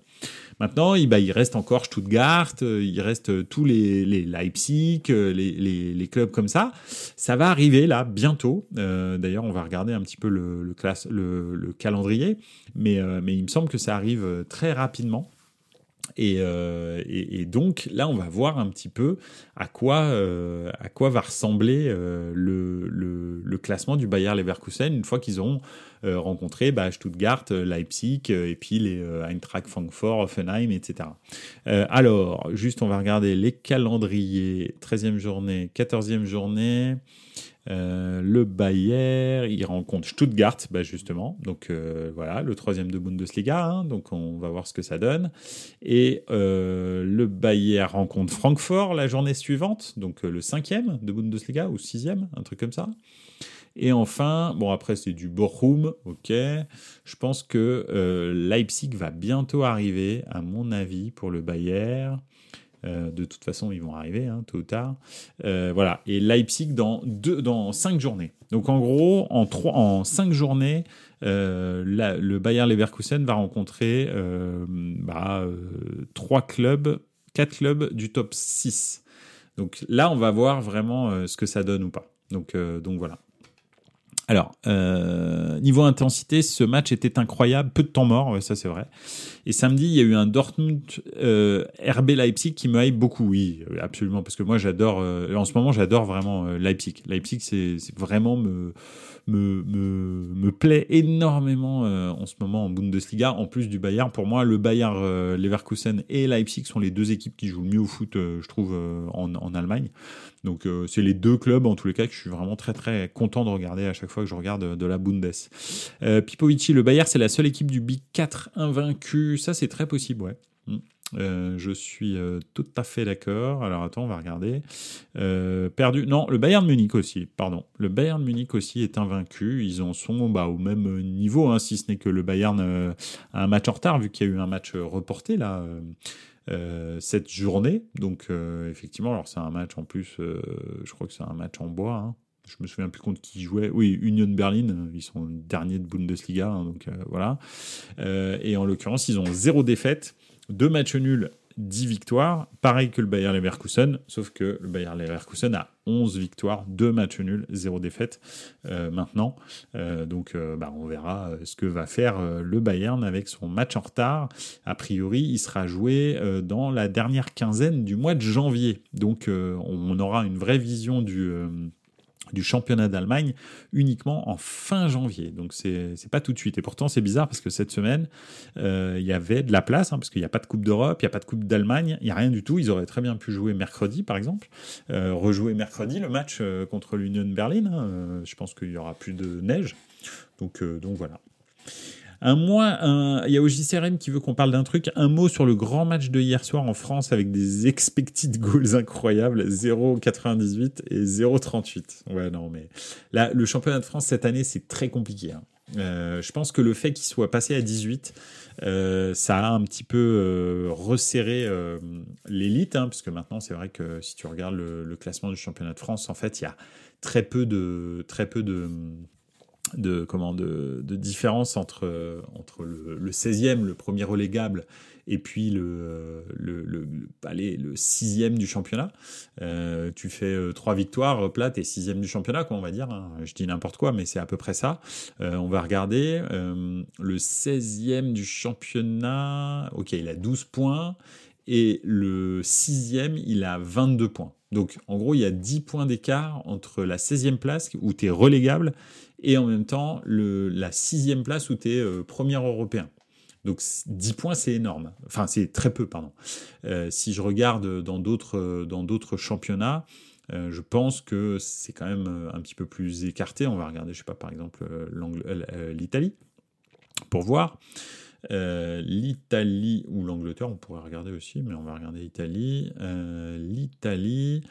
Maintenant, il, bah, reste encore Stuttgart, euh, il reste tous les, Leipzig, euh, les, clubs comme ça. Ça va arriver là bientôt. Euh, D'ailleurs, on va regarder un petit peu le, calendrier, mais il me semble que ça arrive très rapidement. Euh, et, et, donc là, on va voir un petit peu à quoi, euh, à quoi va ressembler euh, le, le, le, classement du Bayer Leverkusen une fois qu'ils auront rencontré bah, Stuttgart, Leipzig et puis les Eintracht Frankfurt, Offenheim, etc. alors, juste, on va regarder les calendriers. 13e journée, 14e journée. Euh, le Bayer, il rencontre Stuttgart, bah justement. Donc euh, voilà, le troisième de Bundesliga. Hein, donc on va voir ce que ça donne. Et euh, le Bayer rencontre Francfort la journée suivante, donc le cinquième de Bundesliga ou sixième, un truc comme ça. Et enfin, bon après c'est du Bochum, ok. Je pense que Leipzig va bientôt arriver, à mon avis, pour le Bayer. Euh, de toute façon, ils vont arriver hein, tôt ou tard. Euh, voilà. Et Leipzig dans, deux, dans cinq journées. Donc en gros, en, trois, en cinq journées, euh, le Bayer Leverkusen va rencontrer bah, trois clubs, quatre clubs du top 6. Donc là, on va voir vraiment ce que ça donne ou pas. Donc, donc voilà. Alors, euh, niveau intensité, ce match était incroyable, peu de temps mort, ça c'est vrai. Et samedi, il y a eu un Dortmund euh, RB Leipzig qui me hype beaucoup, oui, absolument, parce que moi j'adore, euh, en ce moment j'adore vraiment euh, Leipzig. Leipzig, c'est vraiment me, me, me, me plaît énormément euh, en ce moment en Bundesliga, en plus du Bayern. Pour moi, le Bayern euh, Leverkusen et Leipzig sont les deux équipes qui jouent le mieux au foot, je trouve, en, en Allemagne. Donc euh, c'est les deux clubs en tous les cas que je suis vraiment très très content de regarder à chaque fois que je regarde de la Bundes. Euh, Pipovici, le Bayern, c'est la seule équipe du Big 4 invaincue. Ça c'est très possible, ouais. Euh, je suis euh, tout à fait d'accord. Alors attends, on va regarder. Euh, perdu. Non, le Bayern Munich aussi. Pardon. Le Bayern Munich aussi est invaincu. Ils en sont bah, au même niveau, hein, si ce n'est que le Bayern a un match en retard vu qu'il y a eu un match reporté là. Cette journée. Donc effectivement, alors c'est un match en plus, je crois que c'est un match en bois. Hein. Je me souviens plus contre qui jouait. Oui, Union Berlin, ils sont derniers de Bundesliga, hein, donc voilà. et en l'occurrence, ils ont zéro défaite, deux matchs nuls 10 victoires, pareil que le Bayer Leverkusen, sauf que le Bayer Leverkusen a 11 victoires, 2 matchs nuls, 0 défaite euh, maintenant. Euh, donc euh, bah, on verra ce que va faire le Bayern avec son match en retard. A priori, il sera joué dans la dernière quinzaine du mois de janvier. Donc on aura une vraie vision du du championnat d'Allemagne uniquement en fin janvier. Donc c'est pas tout de suite. Et pourtant c'est bizarre parce que cette semaine euh, il y avait de la place hein, parce qu'il n'y a pas de Coupe d'Europe, il n'y a pas de Coupe d'Allemagne, il n'y a rien du tout. Ils auraient très bien pu jouer mercredi par exemple, euh, rejouer mercredi le match euh, contre l'Union Berlin. Hein. je pense qu'il y aura plus de neige. Donc donc voilà. Un mois, il y a OJCRM qui veut qu'on parle d'un truc. Un mot sur le grand match de hier soir en France avec des expected goals incroyables 0,98 et 0,38. Ouais, non, mais là, le championnat de France cette année, c'est très compliqué. Hein. Euh, je pense que le fait qu'il soit passé à 18, euh, ça a un petit peu euh, resserré l'élite, hein, parce que maintenant c'est vrai que si tu regardes le, classement du championnat de France, en fait il y a très peu de de, différence entre, le, le, 16e, le premier relégable, et puis le, le, le, allez, le sixième du championnat. Euh, tu fais euh, trois victoires, plate et sixième du championnat, quoi, on va dire. Hein. Je dis n'importe quoi, mais c'est à peu près ça. Euh, on va regarder. Le 16e du championnat, ok, il a 12 points. Et le sixième, il a 22 points. Donc, en gros, il y a 10 points d'écart entre la 16e place, où tu es relégable, et en même temps la sixième place où tu es euh, premier européen. Donc 10 points, c'est énorme. Enfin, c'est très peu, pardon. si je regarde dans d'autres, d'autres championnats, je pense que c'est quand même un petit peu plus écarté. On va regarder, je sais pas, par exemple, l'Italie, pour voir. L'Italie ou l'Angleterre, on pourrait regarder aussi, mais on va regarder l'Italie. L'Italie,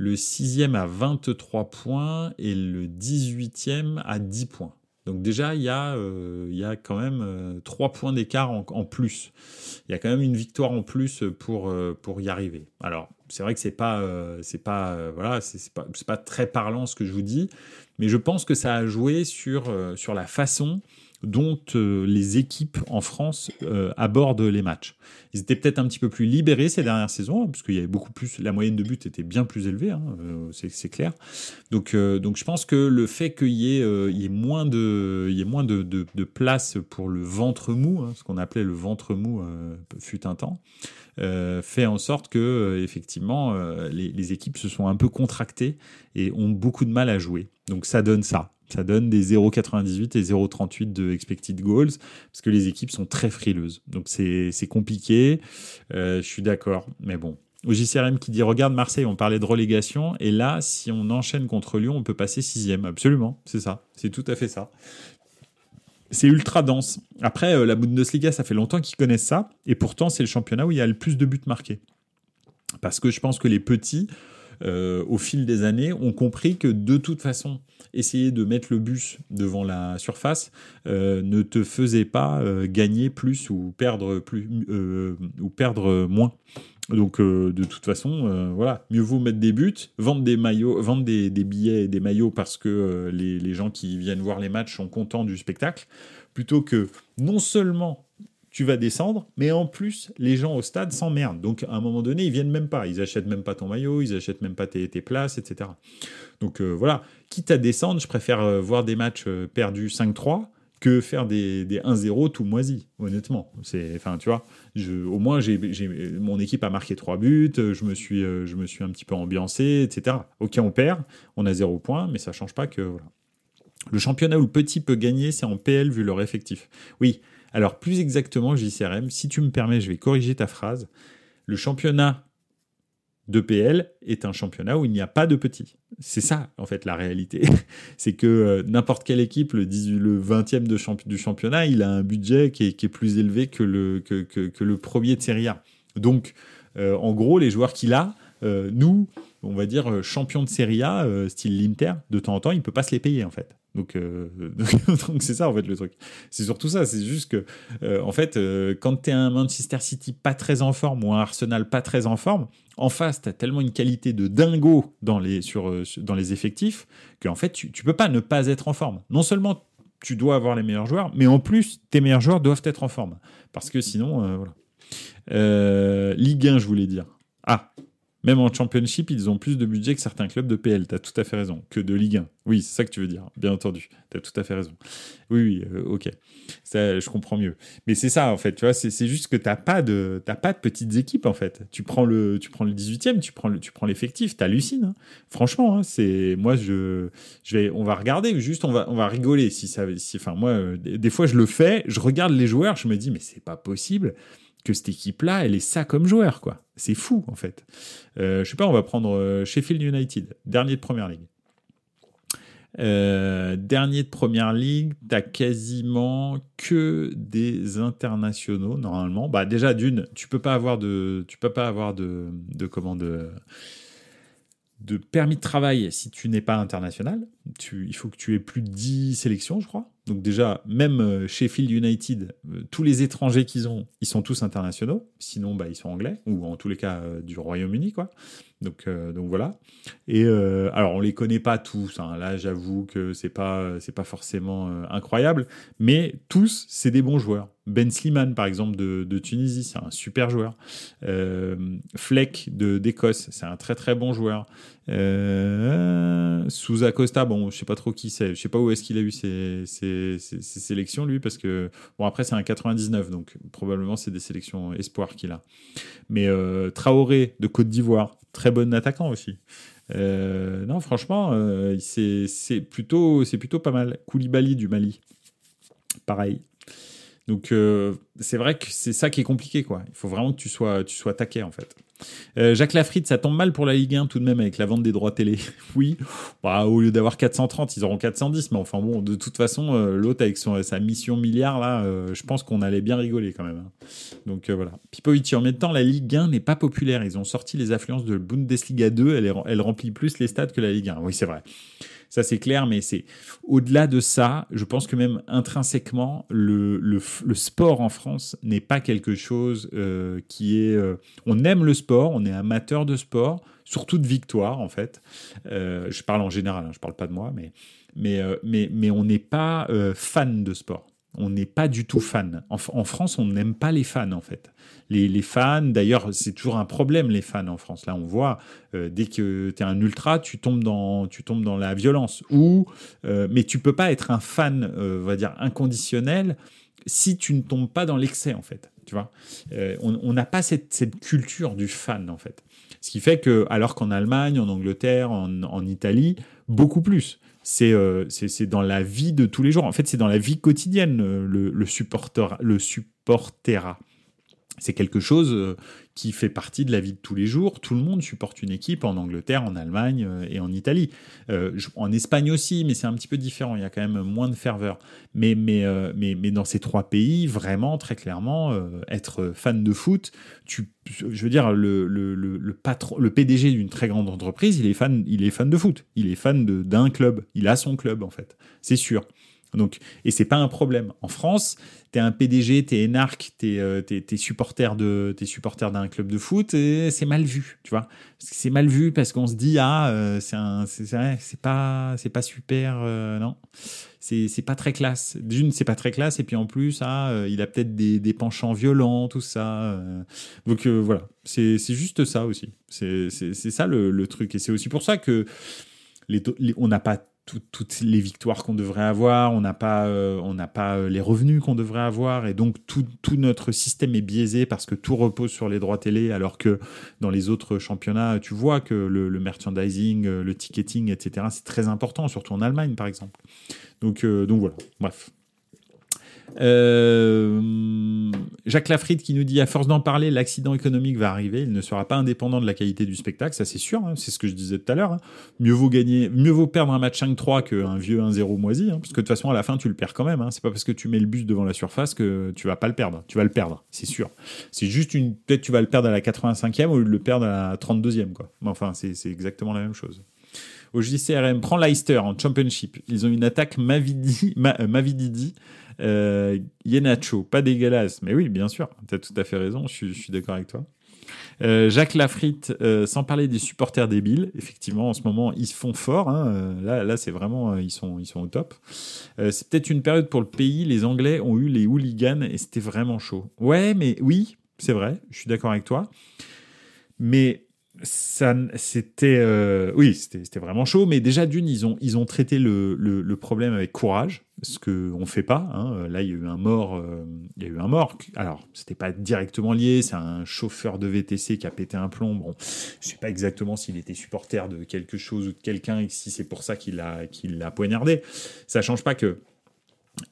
le sixième à 23 points et le 18e à 10 points. Donc déjà, il y a, euh, y a quand même euh, 3 points d'écart en, plus. Il y a quand même une victoire en plus pour, euh, pour y arriver. Alors, c'est vrai que c'est pas, euh, pas, voilà, pas, pas, très parlant ce que je vous dis, mais je pense que ça a joué sur, sur la façon dont euh, les équipes en France euh, abordent les matchs. Ils étaient peut-être un petit peu plus libérés ces dernières saisons, parce qu'il y avait beaucoup plus, la moyenne de buts était bien plus élevée, hein, euh, c'est clair. Donc, donc je pense que le fait qu'il y, ait moins de, il y ait moins de, place pour le ventre mou, hein, ce qu'on appelait le ventre mou fut un temps, fait en sorte que effectivement les, les équipes se sont un peu contractées et ont beaucoup de mal à jouer. Donc ça donne ça. Ça donne des 0,98 et 0,38 de expected goals parce que les équipes sont très frileuses. Donc c'est compliqué. Euh, je suis d'accord. Mais bon. Au JCRM qui dit Regarde Marseille, on parlait de relégation. Et là, si on enchaîne contre Lyon, on peut passer sixième. Absolument. C'est ça. C'est tout à fait ça. C'est ultra dense. Après, euh, la Bundesliga, ça fait longtemps qu'ils connaissent ça. Et pourtant, c'est le championnat où il y a le plus de buts marqués. Parce que je pense que les petits, euh, au fil des années, ont compris que de toute façon, essayer de mettre le bus devant la surface euh, ne te faisait pas euh, gagner plus ou perdre plus euh, ou perdre moins. Donc de toute façon, voilà, mieux vaut mettre des buts, vendre des maillots, vendre des, billets et des maillots parce que les, les gens qui viennent voir les matchs sont contents du spectacle, plutôt que non seulement tu vas descendre, mais en plus, les gens au stade s'emmerdent. Donc, à un moment donné, ils viennent même pas. Ils achètent même pas ton maillot, ils achètent même pas tes, places, etc. Donc, euh, voilà. Quitte à descendre, je préfère euh, voir des matchs euh, perdus 5-3 que faire des, 1-0 tout moisi, honnêtement. C'est, enfin, tu vois, au moins, j'ai, mon équipe a marqué 3 buts, je me, suis, je me suis un petit peu ambiancé, etc. Ok, on perd, on a 0 points, mais ça change pas que, voilà. Le championnat où le petit peut gagner, c'est en PL vu leur effectif. Oui, alors plus exactement, JCRM, si tu me permets, je vais corriger ta phrase. Le championnat de PL est un championnat où il n'y a pas de petits. C'est ça, en fait, la réalité. c'est que euh, n'importe quelle équipe, le, 20e du championnat, il a un budget qui est, plus élevé que le, le premier de Serie A. Donc, euh, en gros, les joueurs qu'il a, euh, nous, on va dire champion de Serie A, style l'Inter, de temps en temps, il ne peut pas se les payer, en fait. Euh, donc, c'est ça en fait le truc. C'est surtout ça. C'est juste que, euh, en fait, euh, quand tu es un Manchester City pas très en forme ou un Arsenal pas très en forme, en face, tu as tellement une qualité de dingo dans les, sur, dans les effectifs qu'en fait, tu, tu peux pas ne pas être en forme. Non seulement tu dois avoir les meilleurs joueurs, mais en plus, tes meilleurs joueurs doivent être en forme. Parce que sinon, voilà. Ligue 1, je voulais dire. Ah, même en Championship, ils ont plus de budget que certains clubs de PL. Tu as tout à fait raison. Que de Ligue 1. Oui, c'est ça que tu veux dire. Bien entendu. Tu as tout à fait raison. Oui, oui, euh, ok. Ça, je comprends mieux. Mais c'est ça, en fait. Tu vois, c'est juste que tu n'as pas, de, pas de petites équipes, en fait. Tu prends le, tu prends le 18e, tu prends l'effectif, le, tu hallucines. Hein. Franchement, hein, c'est moi, je, je vais, on va regarder, juste on va, on va rigoler. Si ça, si, enfin, moi, euh, des fois, je le fais, je regarde les joueurs, je me dis, mais c'est pas possible que cette équipe-là, elle est ça comme joueur, quoi. C'est fou, en fait. Euh, je sais pas, on va prendre euh, Sheffield United, dernier de Première Ligue. Euh, dernier de Première Ligue, t'as quasiment que des internationaux normalement. Bah déjà d'une, tu peux pas avoir de, tu peux pas avoir de, de comment de, de permis de travail si tu n'es pas international. Tu, il faut que tu aies plus de 10 sélections, je crois. Donc déjà, même euh, chez Sheffield United, euh, tous les étrangers qu'ils ont, ils sont tous internationaux. Sinon, bah, ils sont anglais, ou en tous les cas euh, du Royaume-Uni, quoi. Donc, donc voilà. Et alors, on les connaît pas tous. Hein. Là, j'avoue que c'est pas, pas forcément incroyable, mais tous, c'est des bons joueurs. Ben Sliman, par exemple, de, Tunisie, c'est un super joueur. Fleck d'Écosse, c'est un très très bon joueur. Souza Costa, bon, je sais pas trop qui c'est, je sais pas où est-ce qu'il a eu ses, sélections lui, parce que bon après c'est un 99, donc probablement c'est des sélections espoir qu'il a. Mais euh, Traoré de Côte d'Ivoire, très bon attaquant aussi. Euh, non, franchement, euh, c'est plutôt c'est plutôt pas mal. Koulibaly du Mali, pareil. Donc c'est vrai que c'est ça qui est compliqué, quoi. Il faut vraiment que tu sois, tu sois taquet, en fait. Euh, Jacques Lafritte, ça tombe mal pour la Ligue 1 tout de même avec la vente des droits télé. oui, bah, au lieu d'avoir 430, ils auront 410, mais enfin bon, de toute façon, euh, l'autre avec son, sa mission milliard, là, euh, je pense qu'on allait bien rigoler quand même. Hein. Donc voilà. Pipovic, en même temps, la Ligue 1 n'est pas populaire. Ils ont sorti les affluences de Bundesliga 2, elle, elle remplit plus les stades que la Ligue 1. Oui, c'est vrai. Ça, c'est clair, mais c'est au-delà de ça, je pense que même intrinsèquement, le, sport en France n'est pas quelque chose euh, qui est. Euh, on aime le sport, on est amateur de sport, surtout de victoire, en fait. Euh, je parle en général, hein, je parle pas de moi, mais on n'est pas fan de sport. On n'est pas du tout fan. En, France, on n'aime pas les fans, en fait les, fans. D'ailleurs, c'est toujours un problème, les fans en France. Là, on voit, euh, dès que tu es un ultra, tu tombes dans, tu tombes dans la violence. Ou, euh, mais tu peux pas être un fan, euh, on va dire, inconditionnel si tu ne tombes pas dans l'excès, en fait. Tu vois? On n'a pas cette, culture du fan, en fait. Ce qui fait que, alors qu'en Allemagne, en Angleterre, en, Italie, beaucoup plus c'est c'est dans la vie de tous les jours. En fait, c'est dans la vie quotidienne supporter, le supportera c'est quelque chose euh, qui fait partie de la vie de tous les jours. Tout le monde supporte une équipe en Angleterre, en Allemagne euh, et en Italie. Euh, en Espagne aussi, mais c'est un petit peu différent. Il y a quand même moins de ferveur. Mais, mais, mais, mais dans ces trois pays, vraiment, très clairement, être fan de foot, tu, je veux dire, le, le, le, patron, le PDG d'une très grande entreprise, il est fan, il est fan de foot. Il est fan d'un club. Il a son club, en fait. C'est sûr. Donc, et c'est pas un problème. En France, tu es un PDG, tu es énarque, tu es, supporter de supporter d'un club de foot et c'est mal vu, tu vois. C'est mal vu parce qu'on se dit ah euh, c'est pas c'est pas super euh, non. C'est pas très classe. D'une, c'est pas très classe et puis en plus ah euh, il a peut-être des, des, penchants violents tout ça. donc voilà, c'est juste ça aussi. C'est ça le, le, truc et c'est aussi pour ça que les, on n'a pas toutes les victoires qu'on devrait avoir, on n'a pas, euh, euh, les revenus qu'on devrait avoir, et donc tout, notre système est biaisé parce que tout repose sur les droits télé, alors que dans les autres championnats, tu vois que le, merchandising, euh, le ticketing, etc., c'est très important, surtout en Allemagne par exemple. Donc voilà, bref. Euh, Jacques Lafritte qui nous dit à force d'en parler, l'accident économique va arriver. Il ne sera pas indépendant de la qualité du spectacle, ça c'est sûr. Hein. c'est ce que je disais tout à l'heure. Hein. Mieux vaut gagner, mieux vaut perdre un match 5-3 qu'un vieux 1-0 moisi, hein, parce que de toute façon à la fin tu le perds quand même. C'est pas parce que tu mets le bus devant la surface que tu vas pas le perdre. Tu vas le perdre, c'est sûr. C'est juste une, peut-être tu vas le perdre à la 85e au lieu de le perdre à la 32e quoi. Enfin c'est exactement la même chose au JCRM. Prends Leicester en Championship. Ils ont une attaque Mavidi, euh, Mavididi euh, Yenacho, pas dégueulasse, mais oui, bien sûr, tu as tout à fait raison, je suis, d'accord avec toi. Euh, Jacques Lafritte, euh, sans parler des supporters débiles, effectivement, en ce moment, ils se font fort. Hein, là, là c'est vraiment, ils, sont, ils sont au top. c'est peut-être une période pour le pays. Les Anglais ont eu les hooligans et c'était vraiment chaud. Ouais, mais oui, c'est vrai, je suis d'accord avec toi. Mais ça, c'était, euh, oui, c'était vraiment chaud. Mais déjà d'une, ils ont, ils ont traité le, le, problème avec courage, ce que on fait pas. Hein. Là, il y a eu un mort, euh, il y a eu un mort. Alors, c'était pas directement lié. C'est un chauffeur de VTC qui a pété un plomb. Bon, je sais pas exactement s'il était supporter de quelque chose ou de quelqu'un et si c'est pour ça qu'il a, qu'il l'a poignardé. Ça change pas que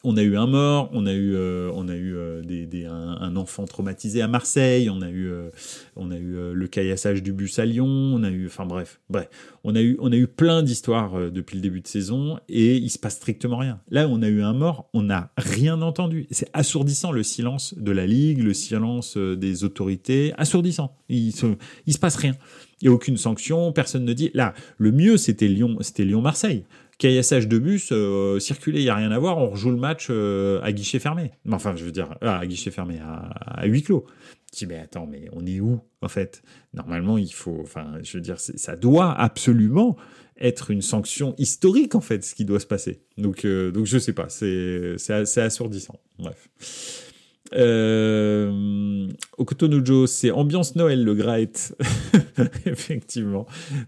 on a eu un mort, on a eu, euh, on a eu euh, un, enfant traumatisé à Marseille, on a eu, euh, on a eu le caillassage du bus à Lyon, on a eu, enfin bref, bref, on a eu, on a eu plein d'histoires depuis le début de saison et il se passe strictement rien. Là, on a eu un mort, on n'a rien entendu. C'est assourdissant le silence de la ligue, le silence des autorités, assourdissant. Il se, se passe rien. Il n'y a aucune sanction, personne ne dit. Là, le mieux, c'était Lyon, c'était Lyon-Marseille. Caillassage de bus, euh, circuler, il n'y a rien à voir, on rejoue le match euh, à guichet fermé. Enfin, je veux dire, ah, à guichet fermé, à, huis clos. Tu dis, mais attends, mais on est où, en fait? Normalement, il faut, enfin, je veux dire, ça doit absolument être une sanction historique, en fait, ce qui doit se passer. Donc, euh, donc je sais pas, c'est assourdissant. Bref. Euh, c'est ambiance Noël le Graet. Effectivement,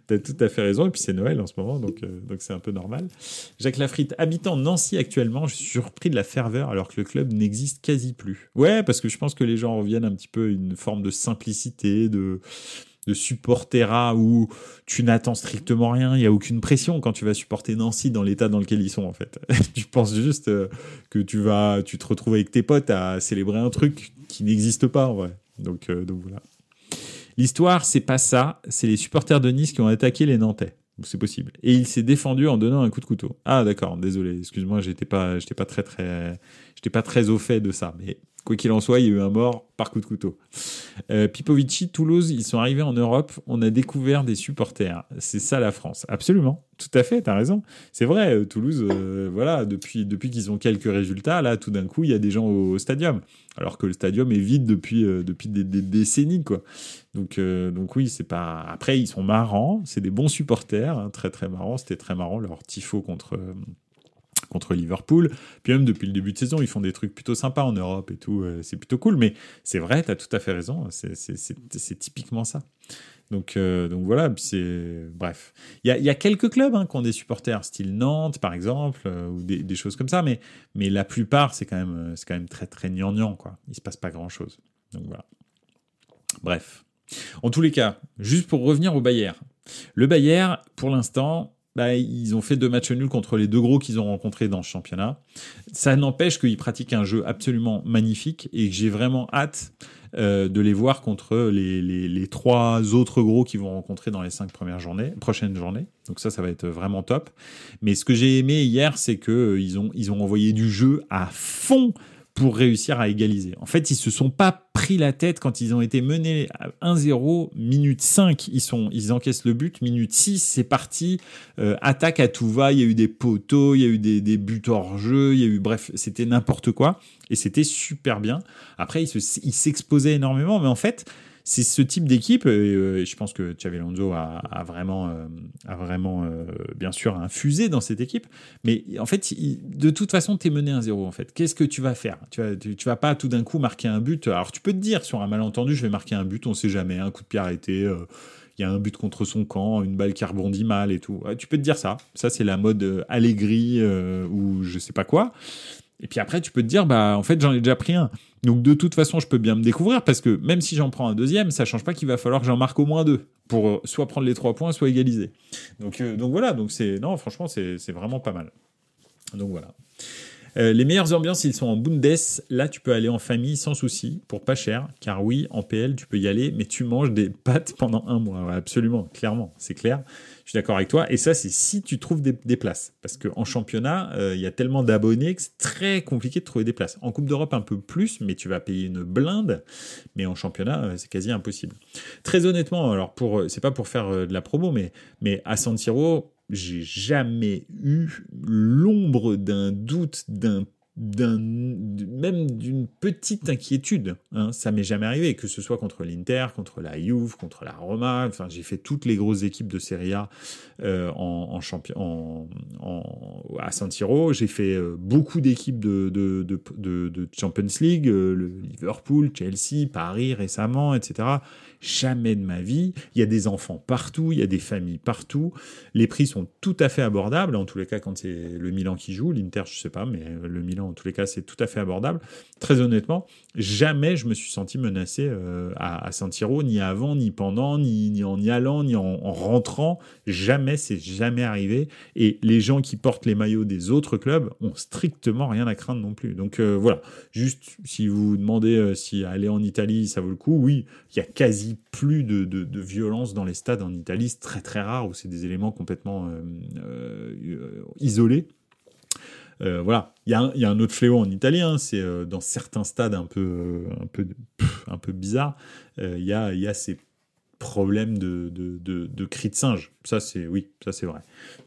tu as tout à fait raison. Et puis c'est Noël en ce moment, donc euh, donc c'est un peu normal. Jacques Lafritte, habitant Nancy actuellement, je suis surpris de la ferveur alors que le club n'existe quasi plus. Ouais, parce que je pense que les gens reviennent un petit peu à une forme de simplicité, de de où tu n'attends strictement rien, il n'y a aucune pression quand tu vas supporter Nancy dans l'état dans lequel ils sont en fait. tu penses juste euh, que tu vas, tu te retrouves avec tes potes à célébrer un truc qui n'existe pas en vrai. Donc, euh, donc voilà. L'histoire, c'est pas ça, c'est les supporters de Nice qui ont attaqué les Nantais. C'est possible. Et il s'est défendu en donnant un coup de couteau. Ah d'accord, désolé, excuse-moi, j'étais pas, j'étais pas très très, j'étais pas très au fait de ça. Mais Quoi qu'il en soit, il y a eu un mort par coup de couteau. Euh, Pipovici, Toulouse, ils sont arrivés en Europe. On a découvert des supporters. C'est ça la France. Absolument. Tout à fait, tu as raison. C'est vrai, euh, Toulouse, euh, voilà, depuis, depuis qu'ils ont quelques résultats, là, tout d'un coup, il y a des gens au, stadium. Alors que le stadium est vide depuis, depuis des, décennies, quoi. Donc, donc oui, c'est pas. Après, ils sont marrants. C'est des bons supporters, hein, très très marrants. C'était très marrant leur tifo contre contre Liverpool. Puis même depuis le début de saison, ils font des trucs plutôt sympas en Europe et tout. Euh, c'est plutôt cool. Mais c'est vrai, tu as tout à fait raison. C'est typiquement ça. Donc, euh, donc voilà, c'est bref. Il y a, quelques clubs hein, qui ont des supporters, style Nantes par exemple, euh, ou des, choses comme ça, mais, mais la plupart c'est quand même quand même très très gnangnan quoi. Il se passe pas grand chose. Donc voilà. Bref. En tous les cas, juste pour revenir au Bayern. Le Bayern, pour l'instant, bah, ils ont fait deux matchs nuls contre les deux gros qu'ils ont rencontrés dans ce championnat. Ça n'empêche qu'ils pratiquent un jeu absolument magnifique et que j'ai vraiment hâte euh, de les voir contre les, trois autres gros qu'ils vont rencontrer dans les cinq premières journées, prochaines journées. Donc ça, ça va être vraiment top. Mais ce que j'ai aimé hier, c'est que euh, ont, ils ont envoyé du jeu à fond pour réussir à égaliser. En fait, ils se sont pas pris la tête quand ils ont été menés à 1-0, minute 5, ils, sont, ils encaissent le but, minute 6, c'est parti, euh, attaque à tout va, il y a eu des poteaux, il y a eu des, des buts hors jeu, il y a eu, bref, c'était n'importe quoi, et c'était super bien. Après, ils s'exposaient énormément, mais en fait, c'est ce type d'équipe, euh, je pense que Xavi a, vraiment, euh, a vraiment euh, bien sûr infusé dans cette équipe, mais en fait, de toute façon, tu es mené 1-0 en fait. Qu'est-ce que tu vas faire? Tu vas, vas pas tout d'un coup marquer un but. Alors tu peux te dire sur un malentendu, je vais marquer un but, on sait jamais, un coup de pied arrêté, il y a un but contre son camp, une balle qui rebondit mal et tout. tu peux te dire ça. Ça, c'est la mode allégri ou je sais pas quoi. Et puis après, tu peux te dire, bah, en fait, j'en ai déjà pris un. Donc, de toute façon, je peux bien me découvrir parce que même si j'en prends un deuxième, ça change pas qu'il va falloir que j'en marque au moins deux pour euh, soit prendre les trois points, soit égaliser. Donc, euh, donc voilà. Donc, c'est, non, franchement, c'est vraiment pas mal. Donc voilà. Euh, les meilleures ambiances, ils sont en Bundes. Là, tu peux aller en famille sans souci, pour pas cher. Car oui, en PL, tu peux y aller, mais tu manges des pâtes pendant un mois. absolument, clairement, c'est clair. Suis d'accord avec toi. Et ça, c'est si tu trouves des, places. Parce qu'en championnat, euh, il y a tellement d'abonnés que c'est très compliqué de trouver des places. En Coupe d'Europe, un peu plus, mais tu vas payer une blinde. Mais en championnat, euh, c'est quasi impossible. Très honnêtement, alors pour, c'est pas pour faire de la promo, mais, mais à San Siro, j'ai jamais eu l'ombre d'un doute, d'un même d'une petite inquiétude. Hein. Ça m'est jamais arrivé, que ce soit contre l'Inter, contre la Juve, contre la Roma. Enfin, j'ai fait toutes les grosses équipes de Serie A euh, en, champion, à San Siro. J'ai fait euh, beaucoup d'équipes de, Champions League, euh, Liverpool, Chelsea, Paris récemment, etc. Jamais de ma vie. Il y a des enfants partout, il y a des familles partout. Les prix sont tout à fait abordables. En tous les cas, quand c'est le Milan qui joue, l'Inter, je sais pas, mais le Milan, en tous les cas, c'est tout à fait abordable. Très honnêtement, jamais je me suis senti menacé euh, à, à Saint-Thiro, ni avant, ni pendant, ni, ni, en y allant, ni en, rentrant. Jamais, c'est jamais arrivé. Et les gens qui portent les maillots des autres clubs ont strictement rien à craindre non plus. Donc euh, voilà, juste si vous vous demandez euh, si aller en Italie, ça vaut le coup, oui, il y a quasi plus de, de, violence dans les stades en Italie. C'est très très rare où c'est des éléments complètement euh, euh, isolés. Euh, voilà, il y, y, a un autre fléau en Italie, hein, c'est dans certains stades un peu, un peu, un peu bizarres, il y, y a ces problème de, de, de, cri de singe. Ça, c'est oui, ça c'est vrai.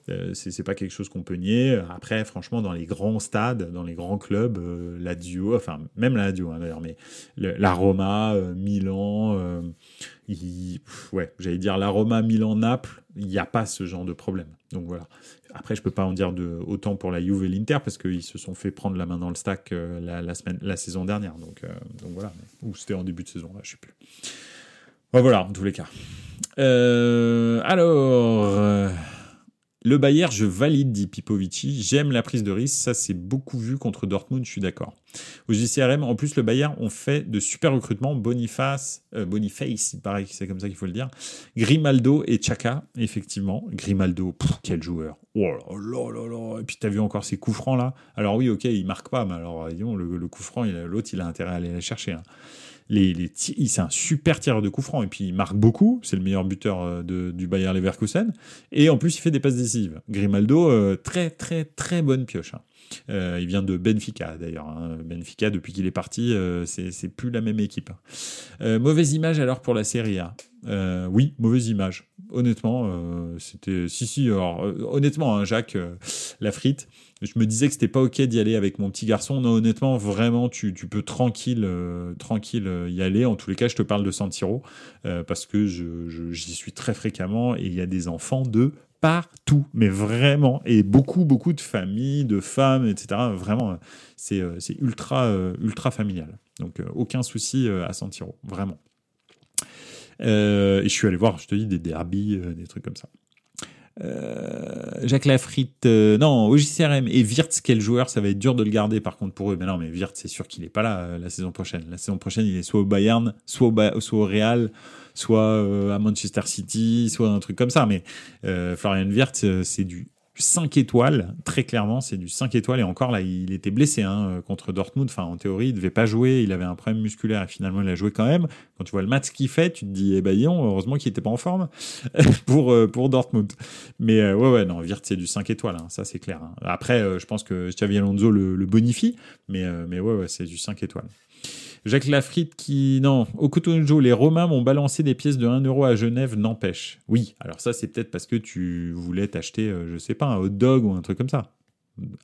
Euh, c'est pas quelque chose qu'on peut nier. Après, franchement, dans les grands stades, dans les grands clubs, euh, la Dio, enfin même la Dio hein, d'ailleurs, mais la Roma, euh, Milan, euh, ouais, j'allais dire la Roma, Milan, Naples, il n'y a pas ce genre de problème. Donc voilà. Après, je peux pas en dire autant pour la Juve et l'Inter parce qu'ils se sont fait prendre la main dans le stack la, saison dernière. Donc, donc voilà. Ou c'était en début de saison, là, je sais plus voilà, en tous les cas. Euh, alors, euh, Le Bayern, je valide, dit Pipovici. J'aime la prise de risque. Ça, c'est beaucoup vu contre Dortmund, je suis d'accord. Au JCRM, en plus, le Bayern ont fait de super recrutements. Boniface, euh, Boniface, il paraît que c'est comme ça qu'il faut le dire. Grimaldo et Chaka, effectivement. Grimaldo, quel joueur. Oh là là là Et puis, tu as vu encore ces coups francs là Alors, oui, ok, il marque pas, mais alors, disons, le, le coup franc, l'autre, il a intérêt à aller les chercher. Hein les, c'est un super tireur de coup franc et puis il marque beaucoup. C'est le meilleur buteur euh, de, du Bayer Leverkusen. Et en plus, il fait des passes décisives. Grimaldo, euh, très très très bonne pioche. Hein. Euh, il vient de Benfica d'ailleurs. Hein. Benfica, depuis qu'il est parti, c'est plus la même équipe. Hein. mauvaise image alors pour la Serie A? oui, mauvaise image. Honnêtement, c'était. Si, si, honnêtement, Jacques, la frite, je me disais que c'était pas ok d'y aller avec mon petit garçon. Non, honnêtement, vraiment, tu, peux tranquille, euh, tranquille euh, y aller. En tous les cas, je te parle de San Siro euh, parce que j'y suis très fréquemment et il y a des enfants de partout, mais vraiment, et beaucoup, beaucoup de familles, de femmes, etc. Vraiment, c'est ultra, ultra familial. Donc, aucun souci à San Siro, vraiment. et je suis allé voir, je te dis, des derbies, des trucs comme ça. Euh, Jacques Lafritte, euh, non, OJCRM et Wirtz, quel joueur, ça va être dur de le garder par contre pour eux. Mais non, mais Wirtz, c'est sûr qu'il n'est pas là euh, la saison prochaine. La saison prochaine, il est soit au Bayern, soit au, soit au Real, soit à Manchester City, soit un truc comme ça. Mais Florian Wirtz, c'est du 5 étoiles, très clairement, c'est du 5 étoiles. Et encore là, il était blessé hein, contre Dortmund. Enfin, en théorie, il devait pas jouer. Il avait un problème musculaire et finalement, il a joué quand même. Quand tu vois le match qu'il fait, tu te dis, eh ben, heureusement qu'il était pas en forme pour, euh, pour Dortmund. Mais euh, ouais, ouais, non, Wirtz, c'est du 5 étoiles, hein, ça c'est clair. Hein. Après, euh, je pense que Xavi Alonso le, le bonifie, mais, mais ouais, ouais, c'est du 5 étoiles. Jacques Lafritte qui. Non, au Cotonou, les Romains m'ont balancé des pièces de 1 euro à Genève, n'empêche. Oui, alors ça, c'est peut-être parce que tu voulais t'acheter, euh, je sais pas, un hot dog ou un truc comme ça.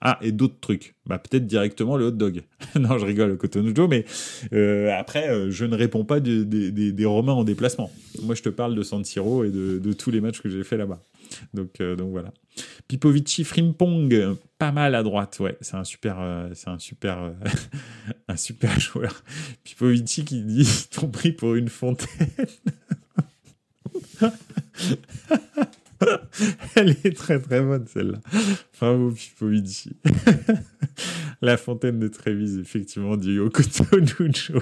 Ah, et d'autres trucs. Bah, peut-être directement le hot dog. non, je rigole, Cotonou mais euh, après, euh, je ne réponds pas des Romains en déplacement. Moi, je te parle de San Siro et de, de tous les matchs que j'ai fait là-bas. Donc, donc voilà. Pipovici Frimpong, pas mal à droite, ouais, c'est un super, euh, c'est un super, euh, un super joueur. Pipovici qui dit ton prix pour une fontaine. Elle est très très bonne celle-là. Bravo Pipovici. La fontaine de Trévise, effectivement, du Yokoto Nujo.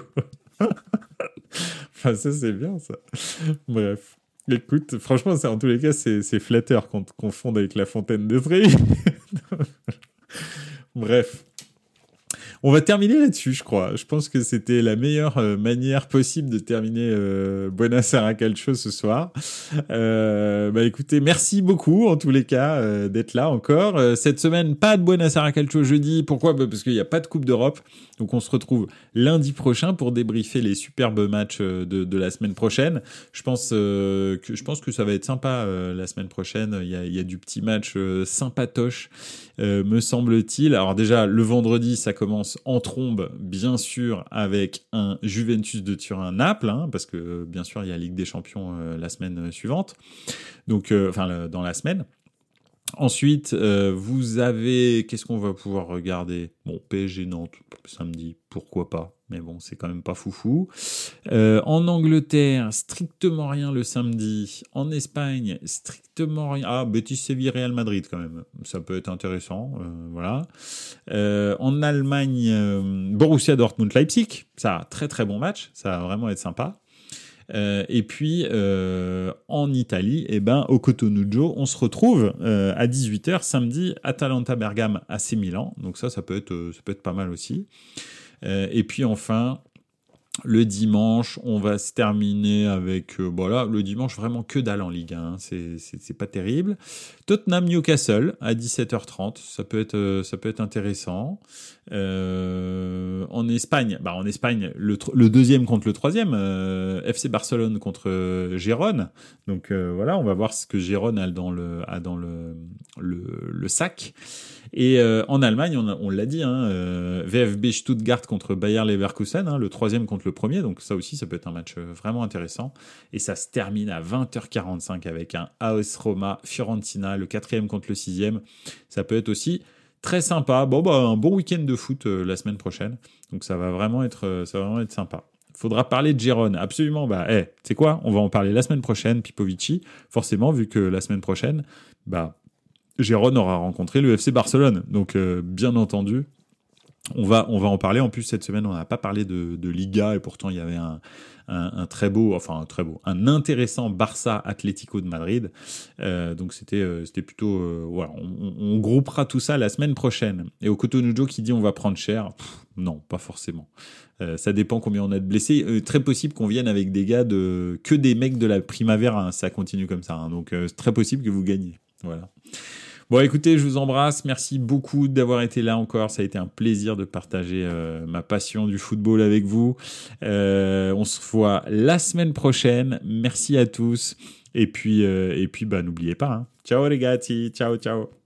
enfin, ça c'est bien ça. Bref. Écoute, franchement, en tous les cas, c'est flatteur qu'on te confonde avec la fontaine de Trevi. Bref. On va terminer là-dessus, je crois. Je pense que c'était la meilleure euh, manière possible de terminer euh, Buenos Aires Calcio ce soir. Euh, bah écoutez, merci beaucoup en tous les cas euh, d'être là encore. cette semaine, pas de Buenos Aires Calcio jeudi. Pourquoi? Bah, Parce qu'il n'y a pas de Coupe d'Europe. Donc on se retrouve lundi prochain pour débriefer les superbes matchs de, la semaine prochaine. Je pense, que, je pense que ça va être sympa la semaine prochaine. Il y a, y a du petit match sympatoche, me semble-t-il. Alors déjà, le vendredi, ça commence en trombe, bien sûr, avec un Juventus de Turin-Naples, hein, parce que bien sûr, il y a Ligue des Champions euh, la semaine suivante, donc euh, enfin dans la semaine. Ensuite, euh, vous avez. Qu'est-ce qu'on va pouvoir regarder? Bon, PSG Nantes, samedi, pourquoi pas mais bon, c'est quand même pas foufou. Euh, en Angleterre, strictement rien le samedi. En Espagne, strictement rien. Ah, Betis Séville Real Madrid quand même. Ça peut être intéressant. Euh, voilà. Euh, en Allemagne, Borussia Dortmund Leipzig. Ça, très très bon match. Ça va vraiment être sympa. Et puis en Italie, eh ben, au Cotonou on se retrouve à 18h samedi, Atalanta Bergame AC Milan. Donc ça, ça peut être, ça peut être pas mal aussi. Euh, et puis enfin, le dimanche, on va se terminer avec, euh, voilà, le dimanche vraiment que dalle en Ligue 1, hein. c'est pas terrible. Tottenham Newcastle à 17h30, ça peut être, euh, ça peut être intéressant. en Espagne, bah en Espagne, le, le, deuxième contre le troisième, FC Barcelone contre Gérone. Donc voilà, on va voir ce que Gérone a dans le, a dans le, le, le sac. Et euh, en Allemagne, on, l'a dit, hein, euh, VfB Stuttgart contre Bayer Leverkusen, hein, le troisième contre le premier. Donc ça aussi, ça peut être un match euh, vraiment intéressant. Et ça se termine à 20h45 avec un AS Roma Fiorentina, le quatrième contre le sixième. Ça peut être aussi très sympa. Bon, bah, un bon week-end de foot la semaine prochaine. Donc ça va vraiment être, ça va vraiment être sympa faudra parler de Gérone. Absolument. Bah, hey, tu sais quoi? On va en parler la semaine prochaine, Pipovici. Forcément, vu que la semaine prochaine, bah, Gérone aura rencontré le FC Barcelone. Donc, bien entendu, on va, on va en parler. En plus, cette semaine, on n'a pas parlé de, de, Liga et pourtant, il y avait un, un, très beau, enfin un très beau, un intéressant Barça Atlético de Madrid. Euh, donc c'était euh, c'était plutôt euh, voilà, on, groupera tout ça la semaine prochaine. Et au Cotonou qui dit on va prendre cher, non, pas forcément. ça dépend combien on a de blessés. très possible qu'on vienne avec des gars de que des mecs de la Primavera. Hein, ça continue comme ça. Hein. donc c'est très possible que vous gagnez. Voilà. Bon, écoutez, je vous embrasse. Merci beaucoup d'avoir été là encore. Ça a été un plaisir de partager euh, ma passion du football avec vous. Euh, on se voit la semaine prochaine. Merci à tous. Et puis, euh, et puis bah, n'oubliez pas. Hein. Ciao les gars. Ciao, ciao.